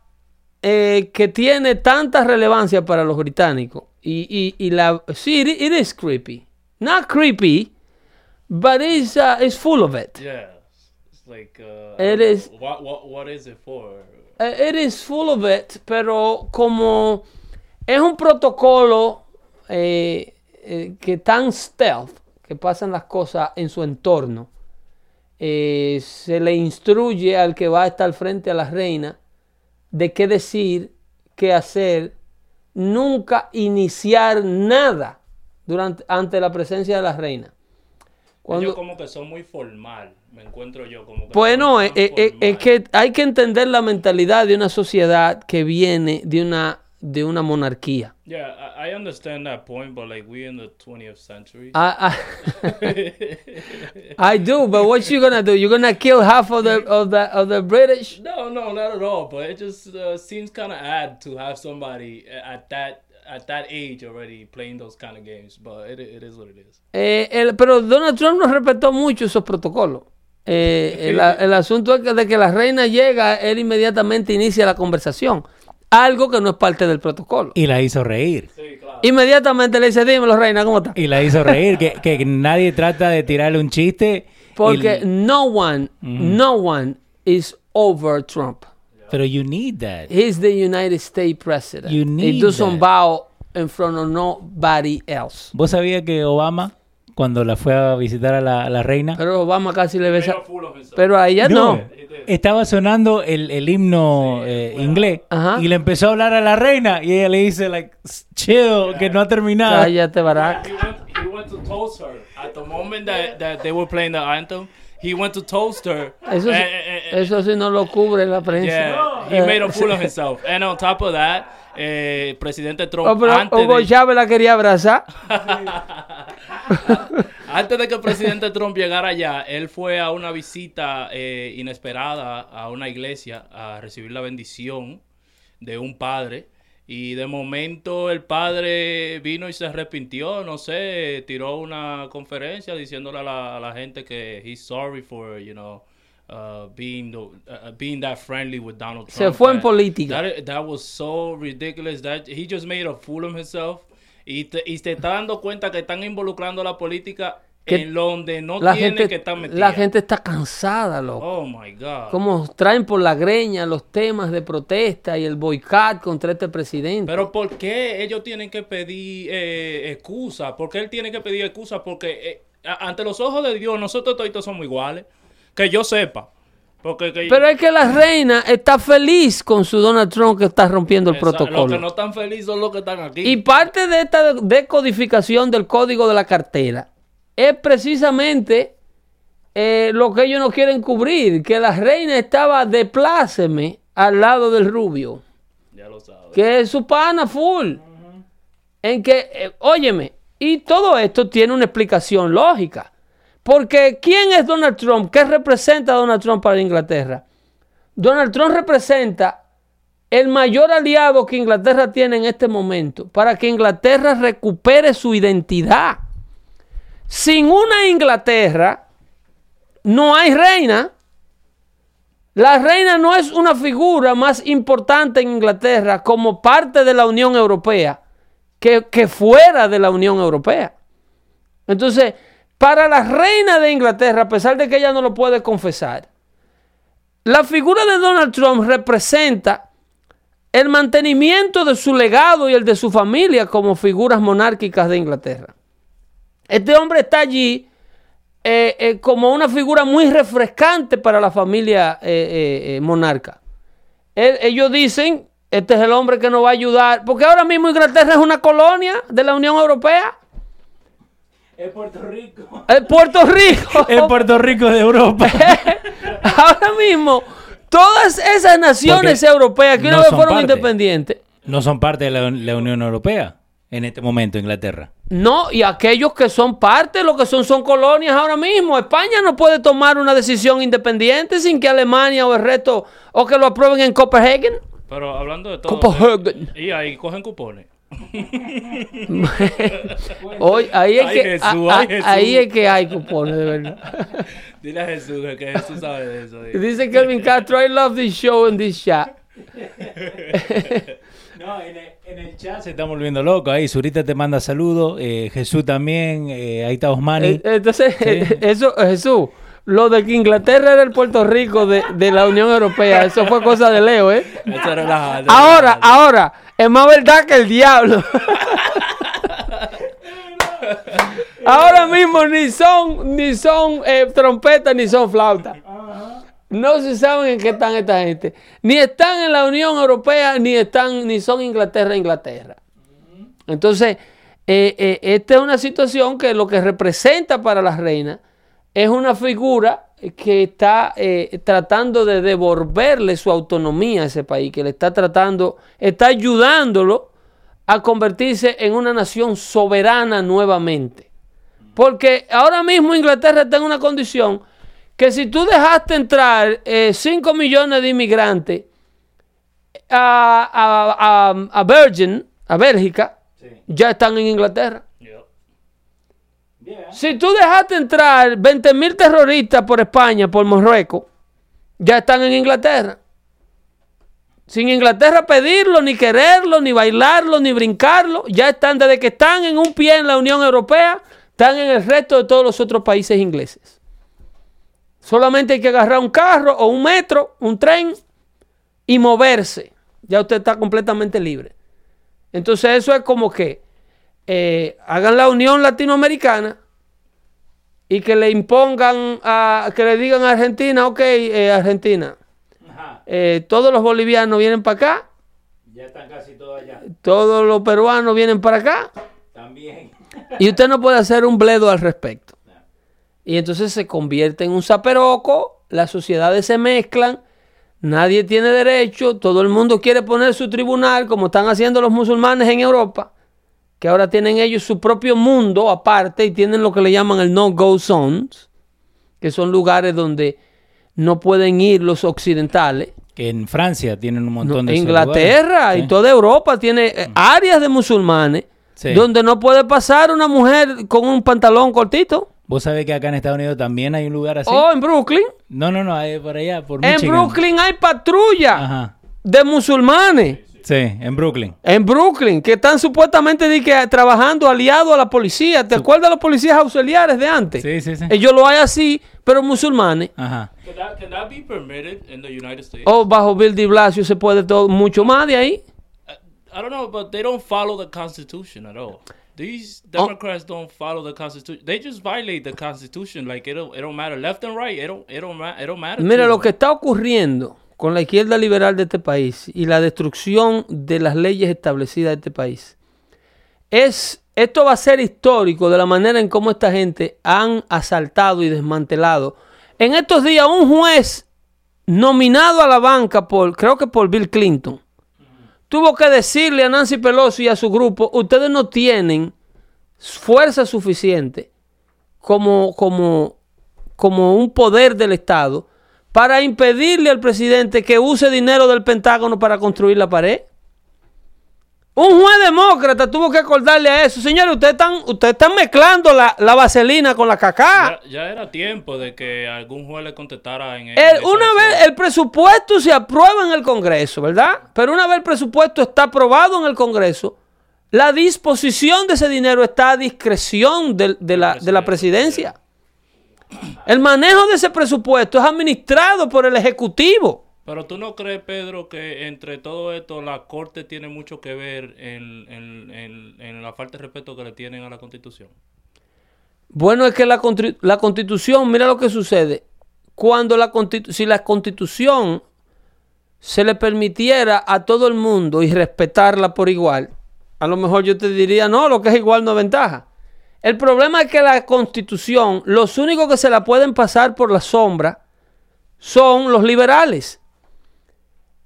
eh, que tiene tanta relevancia para los británicos. Y, y, y la. Sí, it, it is creepy. Not creepy, but it's, uh, it's full of it. Yeah. It's like, uh, It is- What, what, what is it for? Eh, it is full of it, pero como es un protocolo eh, eh, que tan stealth, que pasan las cosas en su entorno, eh, se le instruye al que va a estar frente a la reina de qué decir, qué hacer, nunca iniciar nada durante, ante la presencia de la reina. Cuando, Ellos como que son muy formal, me encuentro yo como que bueno, eh, eh, es formal. que hay que entender la mentalidad de una sociedad que viene de una, de una monarquía. Yeah, I, understand that point, but like we in the 20th century. I, I, (laughs) I do, but what you gonna do? You're gonna kill half of the of the of the British? no, no, not at all. But it just uh, seems kind of odd to have somebody at that at that age already playing those kind of games. But it, it is what it is. Eh, el- pero Donald Trump no respetó mucho esos protocolos. Eh, el, el asunto es que de que la reina llega, él inmediatamente inicia la conversación. Algo que no es parte del protocolo. Y la hizo reír. Sí, claro. Inmediatamente le dice, dímelo, reina, ¿cómo está? Y la hizo reír. que, que nadie trata de tirarle un chiste. Porque y- no one, no one is over Trump. pero you need that. He's the United States president. You He need doesn't that. bow in front of nobody else. ¿Vos sabías que Obama, cuando la fue a visitar a la, a la reina, Pero Obama casi le besa. Himself. Pero a ella no. estaba sonando el, el himno eh, inglés Ajá. y le empezó a hablar a la reina y ella le dice, like, chill, que no ha terminado. Cállate, Barack. He went, he went to toast her at the moment that, that they were playing the anthem. He went to toast her. Eso, sí- and- and- and- eso sí no lo cubre la prensa. yeah, he made a fool of himself. And on top of that, eh, presidente Trump Oh, pero antes Hugo de, Chávez la quería abrazar. (laughs) Antes de que el presidente Trump llegara allá, él fue a una visita eh, inesperada a una iglesia a recibir la bendición de un padre. Y de momento el padre vino y se arrepintió, no sé, tiró una conferencia diciéndole a la, a la gente que he's sorry for, you know, uh, being, the- uh, being that friendly with Donald Se Trump. fue en That- política. That, that was so ridiculous that he just made a fool of himself. Y te, y te está dando cuenta que están involucrando la política Que en donde no La tiene gente, que estar metida. la gente está cansada, loco. Oh my God. Como traen por la greña los temas de protesta y el boicot contra este presidente. Pero ¿por qué ellos tienen que pedir eh, excusa? ¿Por qué él tiene que pedir excusa? Porque eh, ante los ojos de Dios nosotros todos somos iguales. Que yo sepa. Porque que- Pero es que la (laughs) reina está feliz con su Donald Trump que está rompiendo el esa- Los protocolo. que no están felices son los que están aquí. Y parte de esta decodificación del código de la cartera es precisamente eh, lo que ellos no quieren cubrir, que la reina estaba de pláceme al lado del rubio, Ya lo sabes. que es su pana full. en que, eh, óyeme, y todo esto tiene una explicación lógica. Porque ¿quién es Donald Trump? ¿Qué representa Donald Trump para Inglaterra? Donald Trump representa el mayor aliado que Inglaterra tiene en este momento para que Inglaterra recupere su identidad. Sin una Inglaterra no hay reina. La reina no es una figura más importante en Inglaterra como parte de la Unión Europea que, que fuera de la Unión Europea. Entonces, para la reina de Inglaterra, a pesar de que ella no lo puede confesar, la figura de Donald Trump representa el mantenimiento de su legado y el de su familia como figuras monárquicas de Inglaterra. Este hombre está allí eh, eh, como una figura muy refrescante para la familia eh, monarca. ellos dicen, este es el hombre que nos va a ayudar, porque ahora mismo Inglaterra es una colonia de la Unión Europea. Es Puerto Rico. Es Puerto Rico. Es Puerto Rico de Europa. (laughs) Ahora mismo, todas esas naciones europeas que una vez fueron independientes. No son parte de la, Unión Europea en este momento, Inglaterra. No, y aquellos que son parte, lo que son son colonias ahora mismo. España no puede tomar una decisión independiente sin que Alemania o el resto, o que lo aprueben en Copenhagen. Pero hablando de todo. Copenhagen. y ahí cogen cupones. (laughs) Hoy, ahí, es que, ahí es que hay cupones, de verdad. (laughs) Dile a Jesús que Jesús sabe de eso. Dice Kelvin Castro, I love this show and this chat. (laughs) No, en el, chat se están volviendo locos. Ahí Zurita te manda saludos. Eh, Jesús también. Eh, ahí está Osmani. Eh, entonces, eso, Jesús, lo de que Inglaterra era el Puerto Rico de, de la Unión Europea, eso fue cosa de Leo, ¿eh? ahora, ahora. Es más verdad que el diablo. Ahora mismo ni son, ni son eh, trompetas ni son flautas. No se saben en qué están esta gente. Ni están en la Unión Europea, ni están, ni son Inglaterra, Inglaterra. Entonces, eh, eh, esta es una situación que lo que representa para la reina es una figura que está eh, tratando de devolverle su autonomía a ese país, que le está tratando, está ayudándolo a convertirse en una nación soberana nuevamente. Porque ahora mismo Inglaterra está en una condición que si tú dejaste entrar 5 eh, millones de inmigrantes a, a, a, Virgin, a Bélgica, ya están en Inglaterra. Si tú dejaste entrar 20 mil terroristas por España, por Marruecos, ya están en Inglaterra. Sin Inglaterra pedirlo, ni quererlo, ni bailarlo, ni brincarlo, ya están, desde que están en un pie en la Unión Europea, están en el resto de todos los otros países ingleses. Solamente hay que agarrar un carro o un metro, un tren y moverse. Ya usted está completamente libre. Entonces eso es como que eh, hagan la Unión Latinoamericana y que le impongan, a, que le digan a Argentina, ok, eh, Argentina, eh, todos los bolivianos vienen para acá. Ya están casi todos allá. Todos los peruanos vienen para acá. También. (laughs) y usted no puede hacer un bledo al respecto. Y entonces se convierte en un zaperoco, las sociedades se mezclan, nadie tiene derecho, todo el mundo quiere poner su tribunal, como están haciendo los musulmanes en Europa que ahora tienen ellos su propio mundo aparte y tienen lo que le llaman el no-go zones, que son lugares donde no pueden ir los occidentales. Que en Francia tienen un montón de Inglaterra y toda Europa tiene eh, mm. áreas de musulmanes donde no puede pasar una mujer con un pantalón cortito. Vos sabés que acá en Estados Unidos también hay un lugar así. Oh, en Brooklyn. No, no, no, por allá, por En Brooklyn hay patrulla de musulmanes. Sí, en Brooklyn. En Brooklyn, que están supuestamente trabajando aliados a la policía. ¿Te acuerdas de los policías auxiliares de antes? Sí, sí, sí. Ellos lo hay así, pero musulmanes. Ajá. Can that, be permitted in the United States? O bajo Bill de Blasio se puede todo mucho más de ahí. Uh, I don't know, but they don't follow the Constitution at all. These Democrats don't follow the Constitution. They just violate the Constitution. Like it don't, it don't matter left and right. It don't, it don't, it don't matter. Mira lo que está ocurriendo con la izquierda liberal de este país y la destrucción de las leyes establecidas de este país, es, esto va a ser histórico de la manera en cómo esta gente han asaltado y desmantelado. En estos días un juez nominado a la banca por, creo que por Bill Clinton, tuvo que decirle a Nancy Pelosi y a su grupo, ustedes no tienen fuerza suficiente como, como, como un poder del Estado para impedirle al presidente que use dinero del Pentágono para construir la pared. Un juez demócrata tuvo que acordarle a eso. Señores, ustedes están, ustedes están mezclando la, la vaselina con la caca. Ya, ya era tiempo de que algún juez le contestara en, El- una vez el presupuesto se aprueba en el Congreso, ¿verdad? Pero una vez el presupuesto está aprobado en el Congreso, la disposición de ese dinero está a discreción del- de, la, de la presidencia. El manejo de ese presupuesto es administrado por el Ejecutivo. Pero tú no crees, Pedro, que entre todo esto la Corte tiene mucho que ver en, en- en- en la falta de respeto que le tienen a la Constitución. Bueno, es que la, la constitución, mira lo que sucede. Cuando la si la constitución se le permitiera a todo el mundo y respetarla por igual, a lo mejor yo te diría, no, lo que es igual no es ventaja. El problema es que la constitución, los únicos que se la pueden pasar por la sombra son los liberales.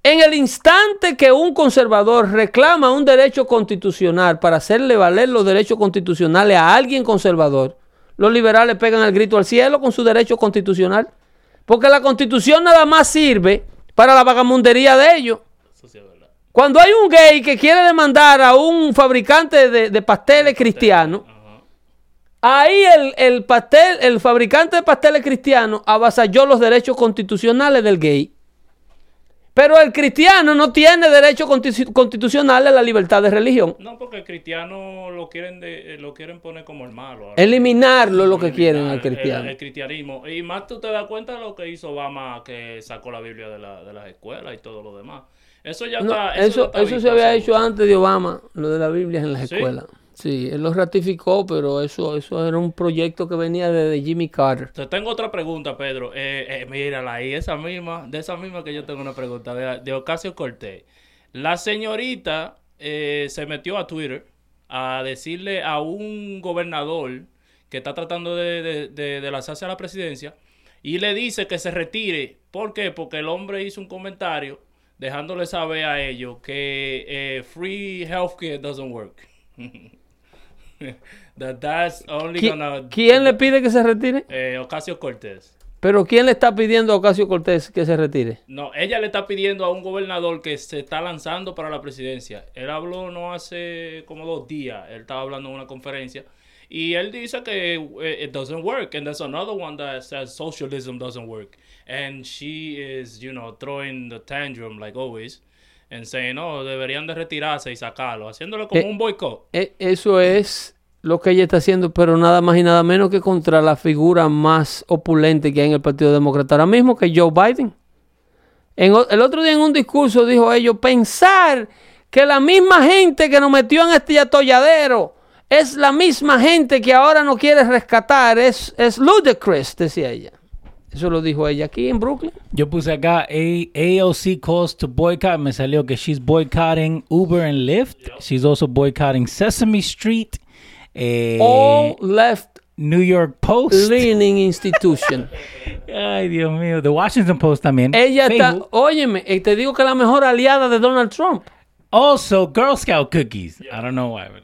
En el instante que un conservador reclama un derecho constitucional para hacerle valer los derechos constitucionales a alguien conservador, los liberales pegan el grito al cielo con su derecho constitucional. Porque la constitución nada más sirve para la vagamundería de ellos. Cuando hay un gay que quiere demandar a un fabricante de, de pasteles cristianos, Ajá. Ahí el, el pastel, el fabricante de pasteles cristianos avasalló los derechos constitucionales del gay. Pero el cristiano no tiene derecho constitu- constitucional a la libertad de religión. No, porque el cristiano lo quieren de- eh, lo quieren poner como el malo. ahora. Eliminarlo es lo que Eliminar quieren al el- cristiano. El, cristianismo. Y más tú te das cuenta de lo que hizo Obama, que sacó la Biblia de, la- de las escuelas y todo lo demás. Eso ya No, está. eso, está eso se había hecho antes de Obama, lo de la Biblia en las ¿Sí? escuelas. Sí, él lo ratificó, pero eso, eso era un proyecto que venía desde Jimmy Carter. Te tengo otra pregunta, Pedro. Eh, eh, mírala ahí, esa misma, de esa misma que yo tengo una pregunta, de, de Ocasio Cortés. La señorita eh, se metió a Twitter a decirle a un gobernador que está tratando de, de, de- de lanzarse a la presidencia y le dice que se retire. ¿Por qué? Porque el hombre hizo un comentario dejándole saber a ellos que eh, free healthcare doesn't work. (laughs) That that's only ¿Qui- gonna ¿Quién le pide que se retire? eh, Ocasio Cortés. Pero ¿quién le está pidiendo a Ocasio Cortés que se retire? No, ella le está pidiendo a un gobernador que se está lanzando para la presidencia. Él habló no hace como dos días. Él estaba hablando en una conferencia. Y él dice que eh, it doesn't work. And there's another one that says socialism doesn't work. And she is, you know, throwing the tantrum like always. And saying, no, deberían de retirarse y sacarlo. Haciéndolo como Eh, un boicot. E- Eso es lo que ella está haciendo, pero nada más y nada menos que contra la figura más opulente que hay en el Partido Demócrata ahora mismo, que es Joe Biden. En el otro día en un discurso dijo ellos, pensar que la misma gente que nos metió en este atolladero es la misma gente que ahora no quiere rescatar, es, es ludicrous, decía ella. Eso lo dijo ella aquí en Brooklyn. Yo puse acá A- AOC calls to boycott. Me salió que she's boycotting Uber and Lyft. She's also boycotting Sesame Street. eh, All left New York Post. leaning (laughs) institution. Ay, Dios mío. The Washington Post también. Ella está, Facebook. óyeme, eh, te digo que la mejor aliada de Donald Trump. Also, Girl Scout cookies. I don't know why. but-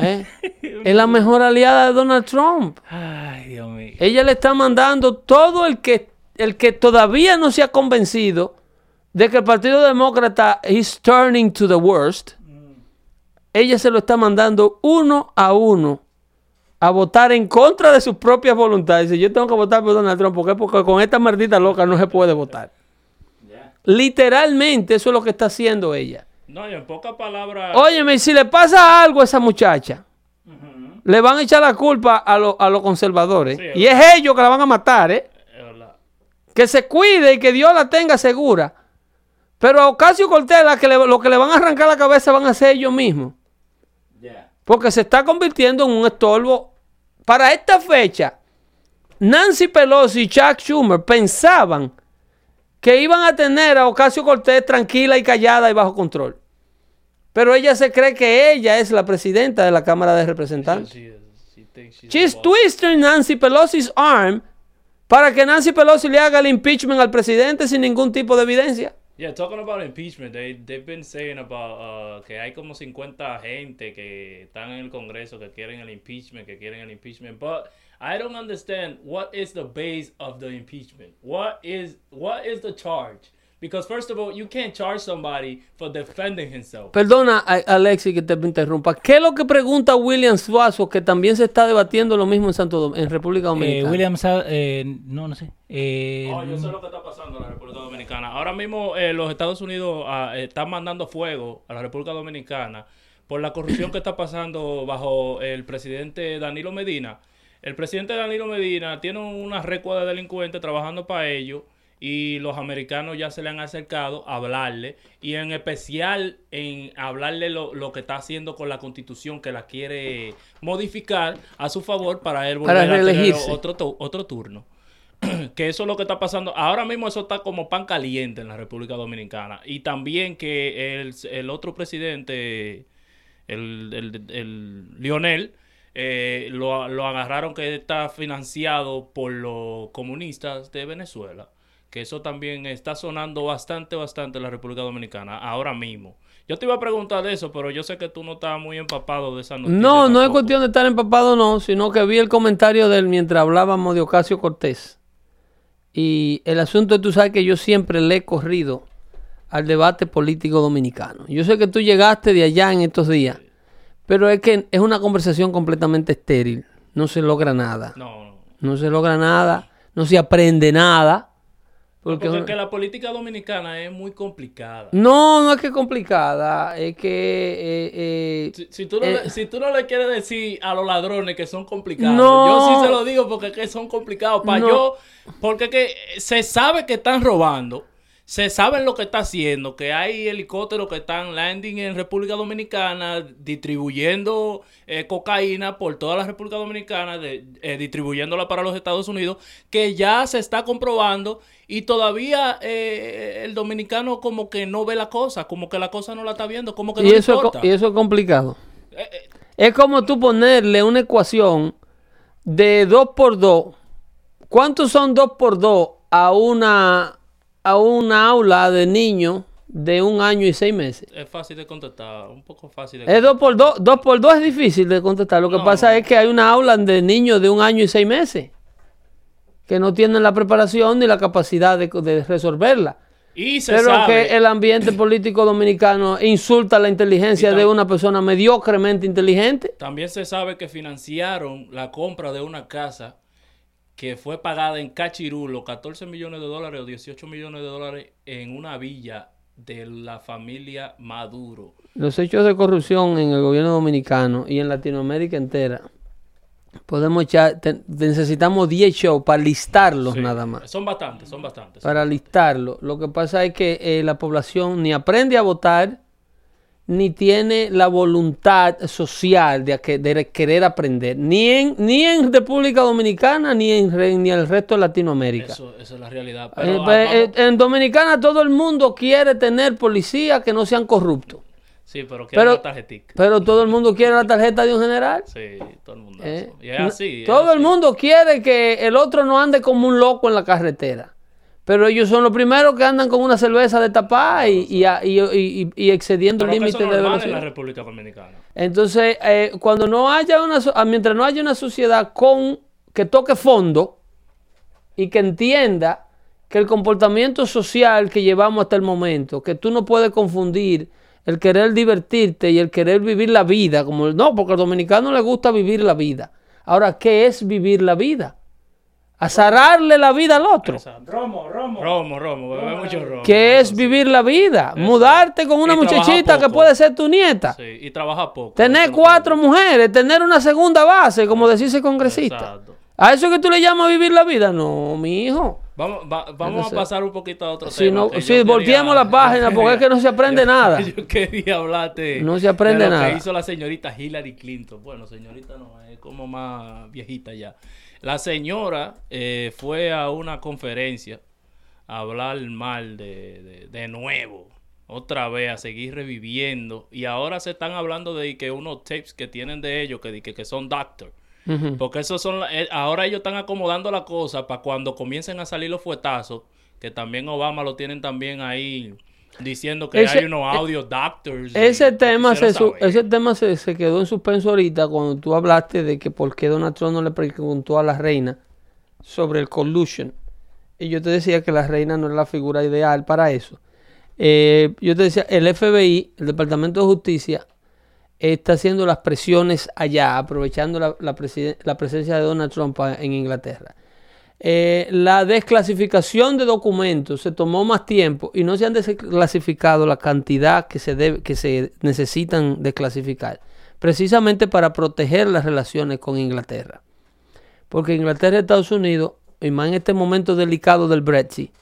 ¿eh? (laughs) es la mejor aliada de Donald Trump. Ay, Dios mío. Ella le está mandando todo el que, el que todavía no se ha convencido de que el Partido Demócrata is turning to the worst. Ella se lo está mandando uno a uno a votar en contra de sus propias voluntades. Dice, yo tengo que votar por Donald Trump. ¿Por qué? Porque con esta maldita loca no se puede votar. (laughs) Literalmente eso es lo que está haciendo ella. No, en pocas palabras. Óyeme, si le pasa algo a esa muchacha, le van a echar la culpa a, lo- a los conservadores. Sí, y es ellos que la van a matar, ¿eh? Que se cuide y que Dios la tenga segura. Pero a Ocasio Cortés la que le- lo que le van a arrancar la cabeza van a ser ellos mismos. Porque se está convirtiendo en un estorbo. Para esta fecha, Nancy Pelosi y Chuck Schumer pensaban que iban a tener a Ocasio Cortés tranquila y callada y bajo control. Pero ella se cree que ella es la presidenta de la Cámara de Representantes. She she's twisting Nancy Pelosi's arm para que Nancy Pelosi le haga el impeachment al presidente sin ningún tipo de evidencia. Yeah, talking about impeachment, they, they've been saying about uh, que hay como 50 gente que están en el Congreso que quieren el impeachment, que quieren el impeachment, but I don't understand what is the base of the impeachment. What is what is the charge? Because first of all, you can't charge somebody for defending himself. Perdona, Alexi, que te interrumpa. ¿Qué es lo que pregunta William Suazo, que también se está debatiendo lo mismo en Santo Dom- en República Eh, Dominicana? William Sa- eh, no, no sé. Eh, Oh, yo sé lo que está pasando en la República Dominicana. Ahora mismo eh, los Estados Unidos ah, están mandando fuego a la República Dominicana por la corrupción que está pasando bajo el presidente Danilo Medina. El presidente Danilo Medina tiene una recua de delincuentes trabajando para ellos y los americanos ya se le han acercado a hablarle y en especial en hablarle lo, lo que está haciendo con la constitución que la quiere modificar a su favor para él volver Para a tener otro, otro turno (clears throat) que eso es lo que está pasando. Ahora mismo eso está como pan caliente en la República Dominicana. Y también que el, el otro presidente, el, el, el Lionel, eh, lo, lo agarraron que está financiado por los comunistas de Venezuela. Que eso también está sonando bastante, bastante en la República Dominicana ahora mismo. Yo te iba a preguntar de eso, pero yo sé que tú no estás muy empapado de esa noticia. No, no es cuestión de estar empapado, no, sino que vi el comentario de él mientras hablábamos de Ocasio Cortés. Y el asunto es, tú sabes que yo siempre le he corrido al debate político dominicano. Yo sé que tú llegaste de allá en estos días, pero es que es una conversación completamente estéril. No se logra nada. No, no. No se logra nada, no se aprende nada. Porque, Porque, es que la política dominicana es muy complicada. no, no es que es complicada, es que eh, eh, Si, si tú no Eh. le, si tú no le quieres decir a los ladrones que son complicados, No. yo sí se lo digo porque es que son complicados. Para No. yo, porque que se sabe que están robando, se sabe lo que está haciendo, que hay helicópteros que están landing en República Dominicana, distribuyendo eh, cocaína por toda la República Dominicana, de- eh, distribuyéndola para los Estados Unidos, que ya se está comprobando y todavía eh, el dominicano como que no ve la cosa, como que la cosa no la está viendo, como que no y, eso es, importa. y eso es complicado. Eh, Es como tú ponerle una ecuación de 2 por 2. ¿Cuántos son 2 por 2 a una, a una aula de niños de un año y seis meses? Es fácil de contestar, un poco fácil de Es 2 contestar. por 2. 2 por 2 es difícil de contestar. Lo que pasa es que hay una aula de niños de un año y seis meses que no tienen la preparación ni la capacidad de, de resolverla. Y se Pero sabe, que el ambiente político dominicano insulta la inteligencia de una persona mediocremente inteligente. también se sabe que financiaron la compra de una casa que fue pagada en Cachirulo, 14 millones de dólares o 18 millones de dólares en una villa de la familia Maduro. Los hechos de corrupción en el gobierno dominicano y en Latinoamérica entera, podemos echar, te- necesitamos 10 shows para listarlos Sí, nada más. Son bastantes, son bastantes. Para listarlos. Lo que pasa es que eh, la población ni aprende a votar, ni tiene la voluntad social de, que- de querer aprender. Ni en, ni en República Dominicana, ni en, ni el resto de Latinoamérica. Eso, eso es la realidad. Eh, Pero, pues, eh, en Dominicana todo el mundo quiere tener policías que no sean corruptos. sí, pero que pero-. Pero todo el mundo quiere la tarjeta de un general. Sí, todo el mundo. ¿eh? Y es así. es Todo el mundo quiere que el otro no ande como un loco en la carretera. Pero ellos son los primeros que andan con una cerveza de tapar y, y, y- y- y excediendo el límite de en la. República Dominicana. Entonces, eh, cuando no haya una, ah, mientras no haya una sociedad con que toque fondo y que entienda que el comportamiento social que llevamos hasta el momento, que tú no puedes confundir el querer divertirte y el querer vivir la vida, como no, porque al dominicano le gusta vivir la vida. Ahora, ¿qué es vivir la vida? Azararle la vida al otro. Romo, Romo. Romo, Romo, bebe mucho Romo. ¿Qué es vivir la vida? Mudarte con una Y trabajar muchachita que puede ser tu nieta. Sí, y trabaja poco. Tener cuatro mujeres, tener una segunda base, como decirse congresista. Exacto. ¿A eso que tú le llamas vivir la vida? No, mi hijo. Vamos, va- vamos Entonces, a pasar un poquito a otro Si, tema. no, que si quería- la (laughs) página, porque es que no se aprende (laughs) nada. (laughs) Yo quería hablarte. No se aprende de lo nada. que hizo la señorita Hillary Clinton. Bueno, señorita no, es como más viejita ya. La señora eh, fue a una conferencia a hablar mal de, de, de nuevo. Otra vez, a seguir reviviendo. Y ahora se están hablando de que unos tapes que tienen de ellos, que, que, que son doctor. Porque esos son, la- eh, ahora ellos están acomodando la cosa para cuando comiencen a salir los fuetazos, que también Obama lo tienen también ahí diciendo que Ese- hay unos audio doctors. Ese tema, se, saber. ese tema se, se quedó en suspenso ahorita cuando tú hablaste de que por qué Donald Trump no le preguntó a la reina sobre el collusion. Y yo te decía que la reina no es la figura ideal para eso. Eh, yo te decía, el FBI, el Departamento de Justicia, está haciendo las presiones allá, aprovechando la, la la presencia de Donald Trump en Inglaterra. Eh, la desclasificación de documentos se tomó más tiempo y no se han desclasificado la cantidad que se, que se necesitan desclasificar, precisamente para proteger las relaciones con Inglaterra. Porque Inglaterra y Estados Unidos, y más en este momento delicado del Brexit,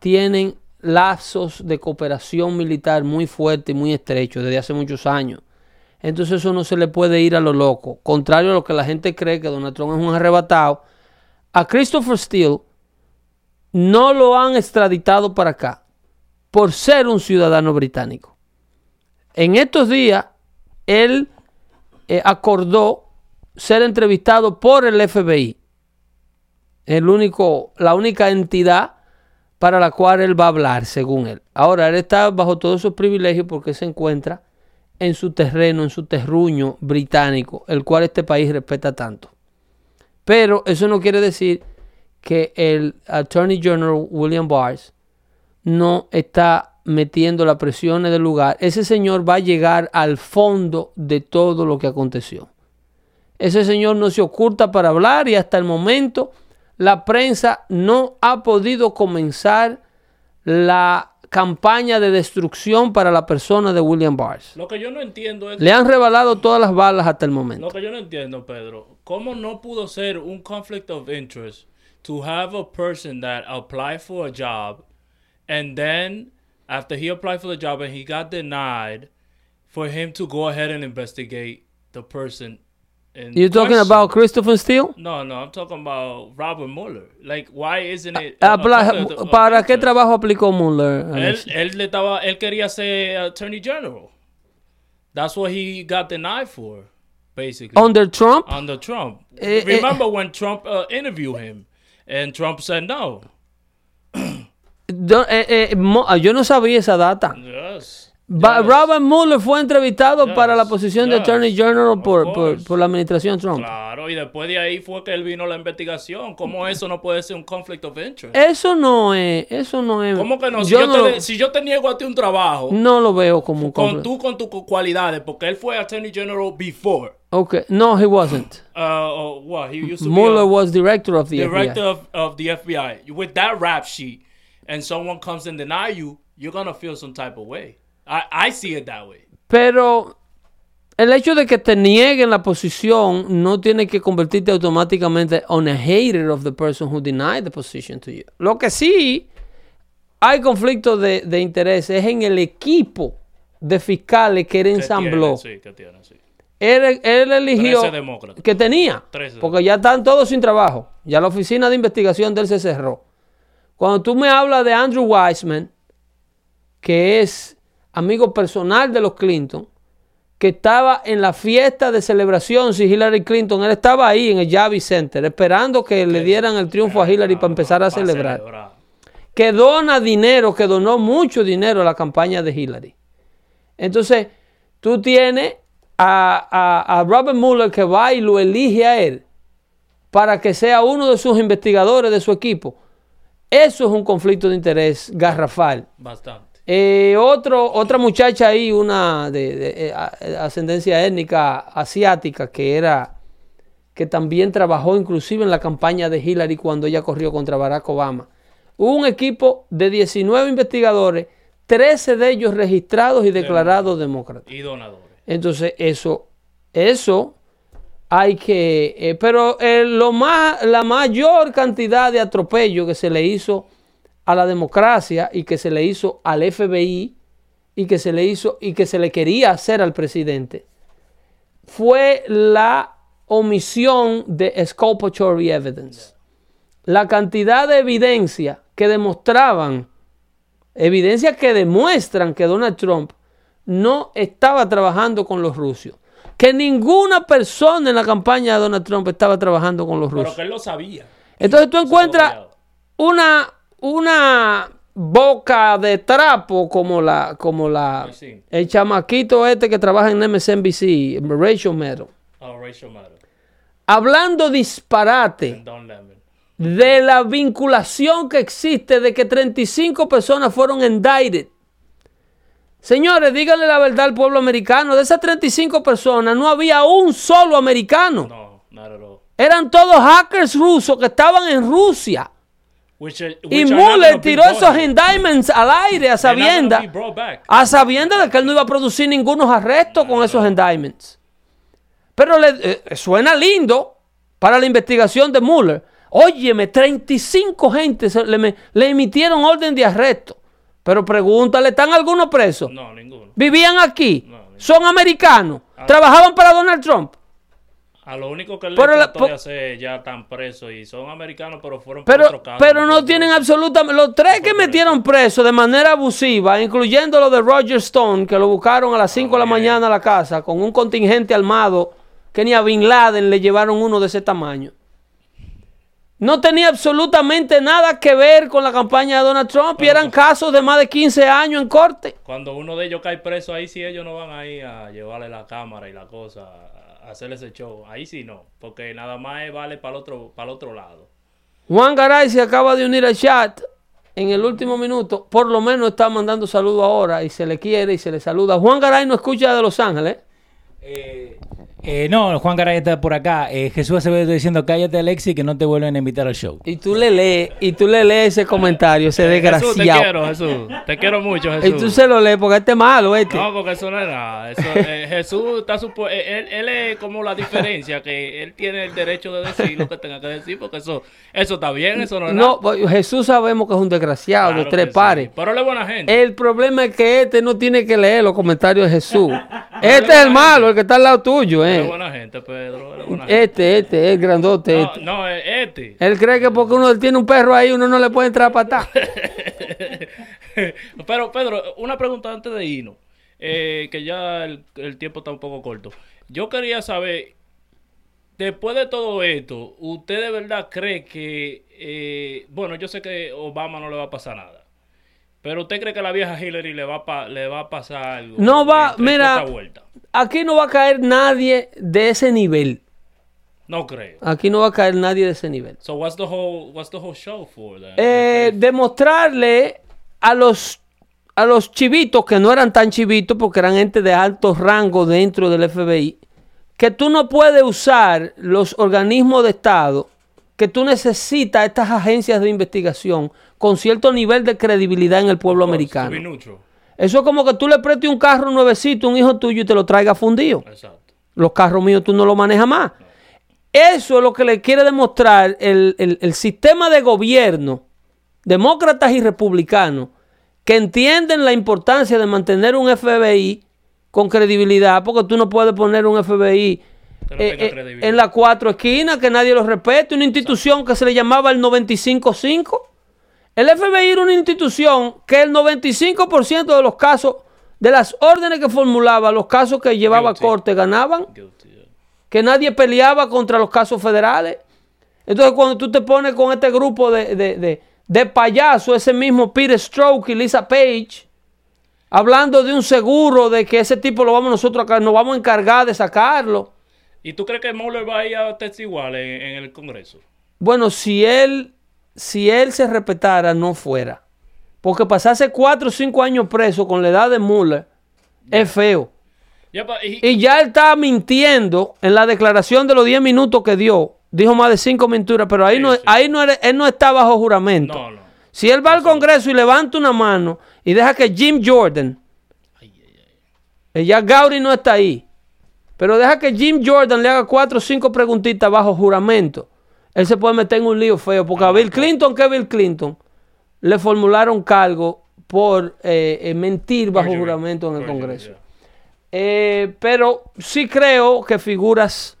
tienen lazos de cooperación militar muy fuertes y muy estrechos desde hace muchos años. Entonces eso no se le puede ir a lo loco. Contrario a lo que la gente cree que Donald Trump es un arrebatado. A Christopher Steele no lo han extraditado para acá por ser un ciudadano británico. En estos días, él eh, acordó ser entrevistado por el FBI. El único, la única entidad para la cual él va a hablar, según él. Ahora, él está bajo todos esos privilegios porque se encuentra en su terreno, en su terruño británico, el cual este país respeta tanto. Pero eso no quiere decir que el Attorney General William Barr no está metiendo las presiones del lugar. Ese señor va a llegar al fondo de todo lo que aconteció. Ese señor no se oculta para hablar y hasta el momento la prensa no ha podido comenzar la campaña de destrucción para la persona de William Barr. Lo que yo no entiendo es. Le han rebalado todas las balas hasta el momento. Lo que yo no entiendo, Pedro, ¿cómo no pudo ser un conflict of interest to have a person that applied for a job and then after he applied for the job and he got denied, for him to go ahead and investigate the person? You're talking question? about Christopher Steele? No, no, I'm talking about Robert Mueller. Like, why isn't it? Ah, a ¿Para qué trabajo aplicó Mueller? Él, él le estaba, él quería ser Attorney General. That's what he got denied for, basically. Under Trump? under Trump. Eh, eh. Remember when Trump uh, interviewed him, and Trump said no. Do- eh, eh, Mo- yo no sabía esa data. Yes. Ba- Yes. Robert Mueller fue entrevistado Yes, para la posición de Attorney General por, por, la administración Trump. Claro, y después de ahí fue que él vino la investigación. ¿Cómo eso no puede ser un conflict of interest? Eso no es, eso no es. ¿Cómo que no? Si Yo yo, no, te, lo, de- si yo te niego a ti un trabajo, no lo veo como un con conflicto. tú con tus cualidades, porque él fue Attorney General before. Okay, no, he wasn't. Uh, uh, what? He used to Mueller be a was director of the director FBI. of, of the FBI. With that rap sheet, and someone comes and deny you, you're gonna feel some type of way. I, I see it that way. Pero el hecho de que te nieguen la posición no tiene que convertirte automáticamente on a hater of the person who denied the position to you. Lo que sí hay conflicto de, de interés es en el equipo de fiscales que él ensambló. tiene, sí, que tiene, sí. Él, él eligió 13 demócratas. que tenía, 13. porque ya están todos sin trabajo. Ya la oficina de investigación de él se cerró. Cuando tú me hablas de Andrew Weissman, que es amigo personal de los Clinton, que estaba en la fiesta de celebración si Hillary Clinton, él estaba ahí en el Javits Center esperando que le dieran el triunfo a Hillary para empezar a celebrar. Que dona dinero, que donó mucho dinero a la campaña de Hillary. Entonces, tú tienes a, a- a Robert Mueller que va y lo elige a él para que sea uno de sus investigadores de su equipo. Eso es un conflicto de interés garrafal. Bastante. Eh, otro, otra muchacha ahí, una de, de, eh, a- ascendencia étnica asiática, que era que también trabajó inclusive en la campaña de Hillary cuando ella corrió contra Barack Obama. Hubo un equipo de 19 investigadores, 13 de ellos registrados y declarados demócratas. Y donadores. Entonces, eso, eso hay que. eh, pero eh, lo más, la mayor cantidad de atropello que se le hizo a la democracia y que se le hizo al FBI y que se le hizo y que se le quería hacer al presidente fue la omisión de exculpatory evidence. La cantidad de evidencia que demostraban, evidencia que demuestran que Donald Trump no estaba trabajando con los rusos. Que ninguna persona en la campaña de Donald Trump estaba trabajando con los Pero rusos. que él lo sabía. Entonces tú encuentras una, una boca de trapo como la, como la, sí. el chamaquito este que trabaja en MSNBC, Rachel Maddow, Oh, Rachel Maddow. hablando disparate de la vinculación que existe de que 35 personas fueron indicted. Señores, díganle la verdad al pueblo americano. De esas 35 personas no había un solo americano. No, not at all. Eran todos hackers rusos que estaban en Rusia. Which are- Y which be tiró esos indictments al aire a sabienda, a sabienda de que él no iba a producir ningunos arrestos con esos indictments. Pero le, eh, suena lindo para la investigación de Mueller. Óyeme, 35 gente se- le, emitieron orden de arresto. Pero pregúntale, ¿están algunos presos? No, ninguno. ¿Vivían aquí? No. ¿Son americanos? ¿Trabajaban para Donald Trump? A lo único que le Pero la- trató po- de hacer ya están presos y son americanos, pero fueron por Pero, otro caso. pero no por tienen absolutamente... Los tres que metieron presos de manera abusiva, incluyendo lo de Roger Stone, que lo buscaron a las 5 de la mañana a la casa con un contingente armado que ni a Bin Laden le llevaron uno de ese tamaño. No tenía absolutamente nada que ver con la campaña de Donald Trump y eran casos de más de 15 años en corte. Cuando uno de ellos cae preso, ahí sí ellos no van ahí a llevarle la cámara y la cosa, a hacerle ese show. Ahí sí no, porque nada más vale para el otro, para el otro lado. Juan Garay se acaba de unir al chat en el último minuto. Por lo menos está mandando saludos ahora y se le quiere y se le saluda. Juan Garay no escucha de Los Ángeles. Eh, no, Juan Garay está por acá. Eh, Jesús Acevedo está diciendo, cállate Alexi, que no te vuelven a invitar al show. Y tú le lees, y tú le lees ese comentario, ese Jesús, te desgraciado. quiero, Jesús. Te quiero mucho, Jesús. Y tú se lo lees porque este es malo, este. No, porque eso no es nada. Eso, eh, (laughs) Jesús está supu- eh, él, él es como la diferencia, que él tiene el derecho de decir lo que tenga que decir, porque eso, eso está bien, eso no es No, nada. pues, Jesús sabemos que es un desgraciado Claro de tres sí. pares. Pero él es buena gente. El problema es que este no tiene que leer los comentarios de Jesús. (laughs) Este es el malo, el que está al lado tuyo, Él es buena gente, Pedro. Él es buena gente. Este, este, el grandote. No, este. no, este. Él cree que porque uno tiene un perro ahí, uno no le puede entrar a patar. (laughs) Pero, Pedro, una pregunta antes de irnos, eh, que ya el, el tiempo está un poco corto. Yo quería saber, después de todo esto, ¿usted de verdad cree que, eh, bueno, yo sé que Obama no le va a pasar nada, pero usted cree que la vieja Hillary le va a, pa- le va a pasar algo? No va, entre mira. vuelta? Aquí no va a caer nadie de ese nivel. No creo. Aquí no va a caer nadie de ese nivel. So what's the whole, what's the whole show for then? Eh, demostrarle a los a los chivitos que no eran tan chivitos porque eran gente de alto rango dentro del FBI que tú no puedes usar los organismos de Estado que tú necesitas estas agencias de investigación con cierto nivel de credibilidad en el pueblo americano. Eso es como que tú le prestes un carro nuevecito a un hijo tuyo y te lo traiga fundido. Exacto. Los carros míos tú no los manejas más. Eso es lo que le quiere demostrar el, el- el sistema de gobierno, demócratas y republicanos, que entienden la importancia de mantener un FBI con credibilidad, porque tú no puedes poner un FBI no eh, eh, en las cuatro esquinas, que nadie lo respete, una institución que se le llamaba el 95-5. El FBI era una institución que el 95% de los casos, de las órdenes que formulaba, los casos que llevaba a corte ganaban Guilty, yeah. que nadie peleaba contra los casos federales. Entonces, cuando tú te pones con este grupo de, de, de, de payasos, ese mismo Peter Stroke y Lisa Page, hablando de un seguro, de que ese tipo lo vamos nosotros acá, nos vamos a encargar de sacarlo. ¿Y tú crees que Mueller va a ir a test igual en, en el Congreso? Bueno, si él, si él se respetara, no fuera. Porque pasarse cuatro o cinco años preso con la edad de Mueller es feo. Ya, y- ya él estaba mintiendo en la declaración de los 10 minutos que dio. Dijo más de cinco mentiras, pero ahí, Sí, no, sí. ahí no, él no está bajo juramento. no, no. Si él va al Congreso y levanta una mano y deja que Jim Jordan, ella Gauri no está ahí, pero deja que Jim Jordan le haga cuatro o cinco preguntitas bajo juramento, él se puede meter en un lío feo, porque a Bill Clinton, que Bill Clinton, le formularon cargo por eh, eh, mentir bajo Perjury. juramento en el Perjury, Congreso. yeah. Eh, pero sí creo que figuras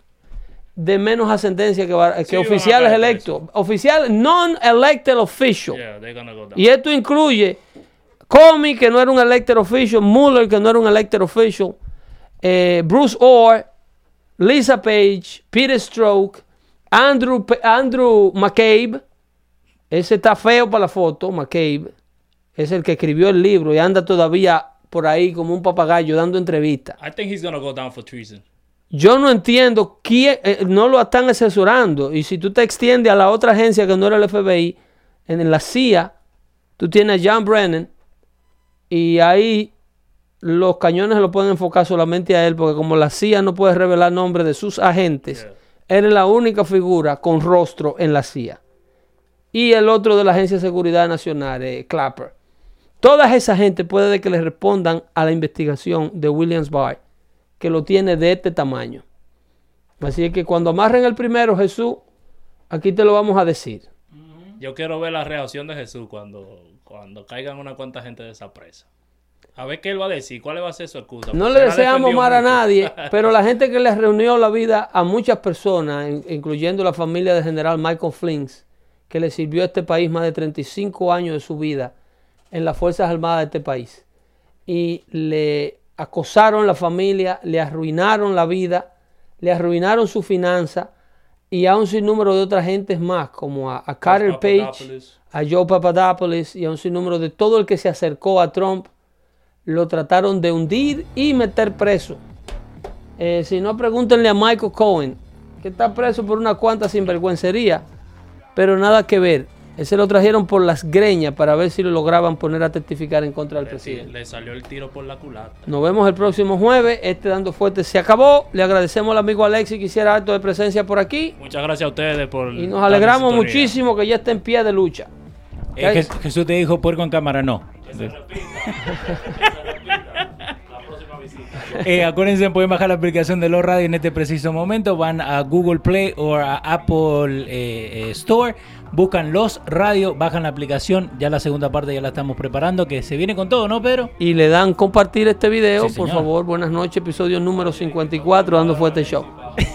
de menos ascendencia que, Sí, oficiales electos, oficiales non-elected official. Yeah, go. Y esto incluye Comey, que no era un elected official, Mueller, que no era un elected official, eh, Bruce Orr, Lisa Page, Peter Stroke, Andrew, Andrew McCabe, ese está feo para la foto, McCabe, es el que escribió el libro y anda todavía por ahí como un papagayo dando entrevistas. I think he's gonna go down for treason. Yo no entiendo quién, eh, no lo están asesorando. Y si tú te extiendes a la otra agencia que no era el FBI, en la CIA, tú tienes a John Brennan y ahí los cañones se lo pueden enfocar solamente a él, porque como la CIA no puede revelar nombres de sus agentes, Yeah. Él es la única figura con rostro en la CIA. Y el otro de la Agencia de Seguridad Nacional, eh, Clapper. Toda esa gente puede que le respondan a la investigación de Williams Barr, que lo tiene de este tamaño. Así que cuando amarren el primero, Jesús, aquí te lo vamos a decir. Yo quiero ver la reacción de Jesús cuando, cuando caigan una cuanta gente de esa presa. A ver qué él va a decir, cuál va a ser su excusa. No le deseamos mal a nadie, (laughs) pero la gente que le reunió la vida a muchas personas, in- incluyendo la familia del general Michael Flings, que le sirvió a este país más de 35 años de su vida en las Fuerzas Armadas de este país. Y le acosaron la familia, le arruinaron la vida, le arruinaron su finanza y a un sinnúmero de otras gentes más, como a, a Carter Page, a Joe Papadopoulos y a un sinnúmero de todo el que se acercó a Trump, lo trataron de hundir y meter preso. Eh, si no, pregúntenle a Michael Cohen, que está preso por una cuanta sinvergüencería, pero nada que ver. Ese lo trajeron por las greñas para ver si lo lograban poner a testificar en contra del presidente. le salió el tiro por la culata. Nos vemos el próximo jueves. Este Dando Fuerte se acabó. Le agradecemos al amigo Alexis que hiciera acto de presencia por aquí. Muchas gracias a ustedes por. Y nos alegramos muchísimo que ya esté en pie de lucha. Eh, Jes- Jesús te dijo puerco en cámara, no. Se (laughs) repita. Eh, acuérdense, pueden bajar la aplicación de Los Radio en este preciso momento. Van a Google Play o a Apple eh, eh, Store. Buscan Los Radio, bajan la aplicación. Ya la segunda parte ya la estamos preparando, que se viene con todo, ¿no, Pedro? Y le dan compartir este video, Sí, por favor. Buenas noches, episodio número 54, Dando Fuerte Show. (laughs)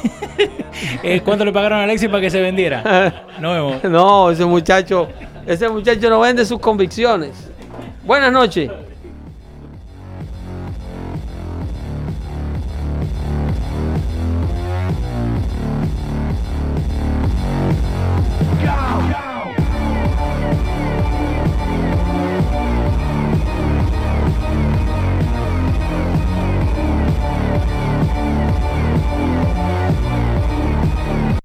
Eh, ¿Cuánto le pagaron a Alexis para que se vendiera? (laughs) Vemos. No, ese muchacho, ese muchacho no vende sus convicciones. Buenas noches.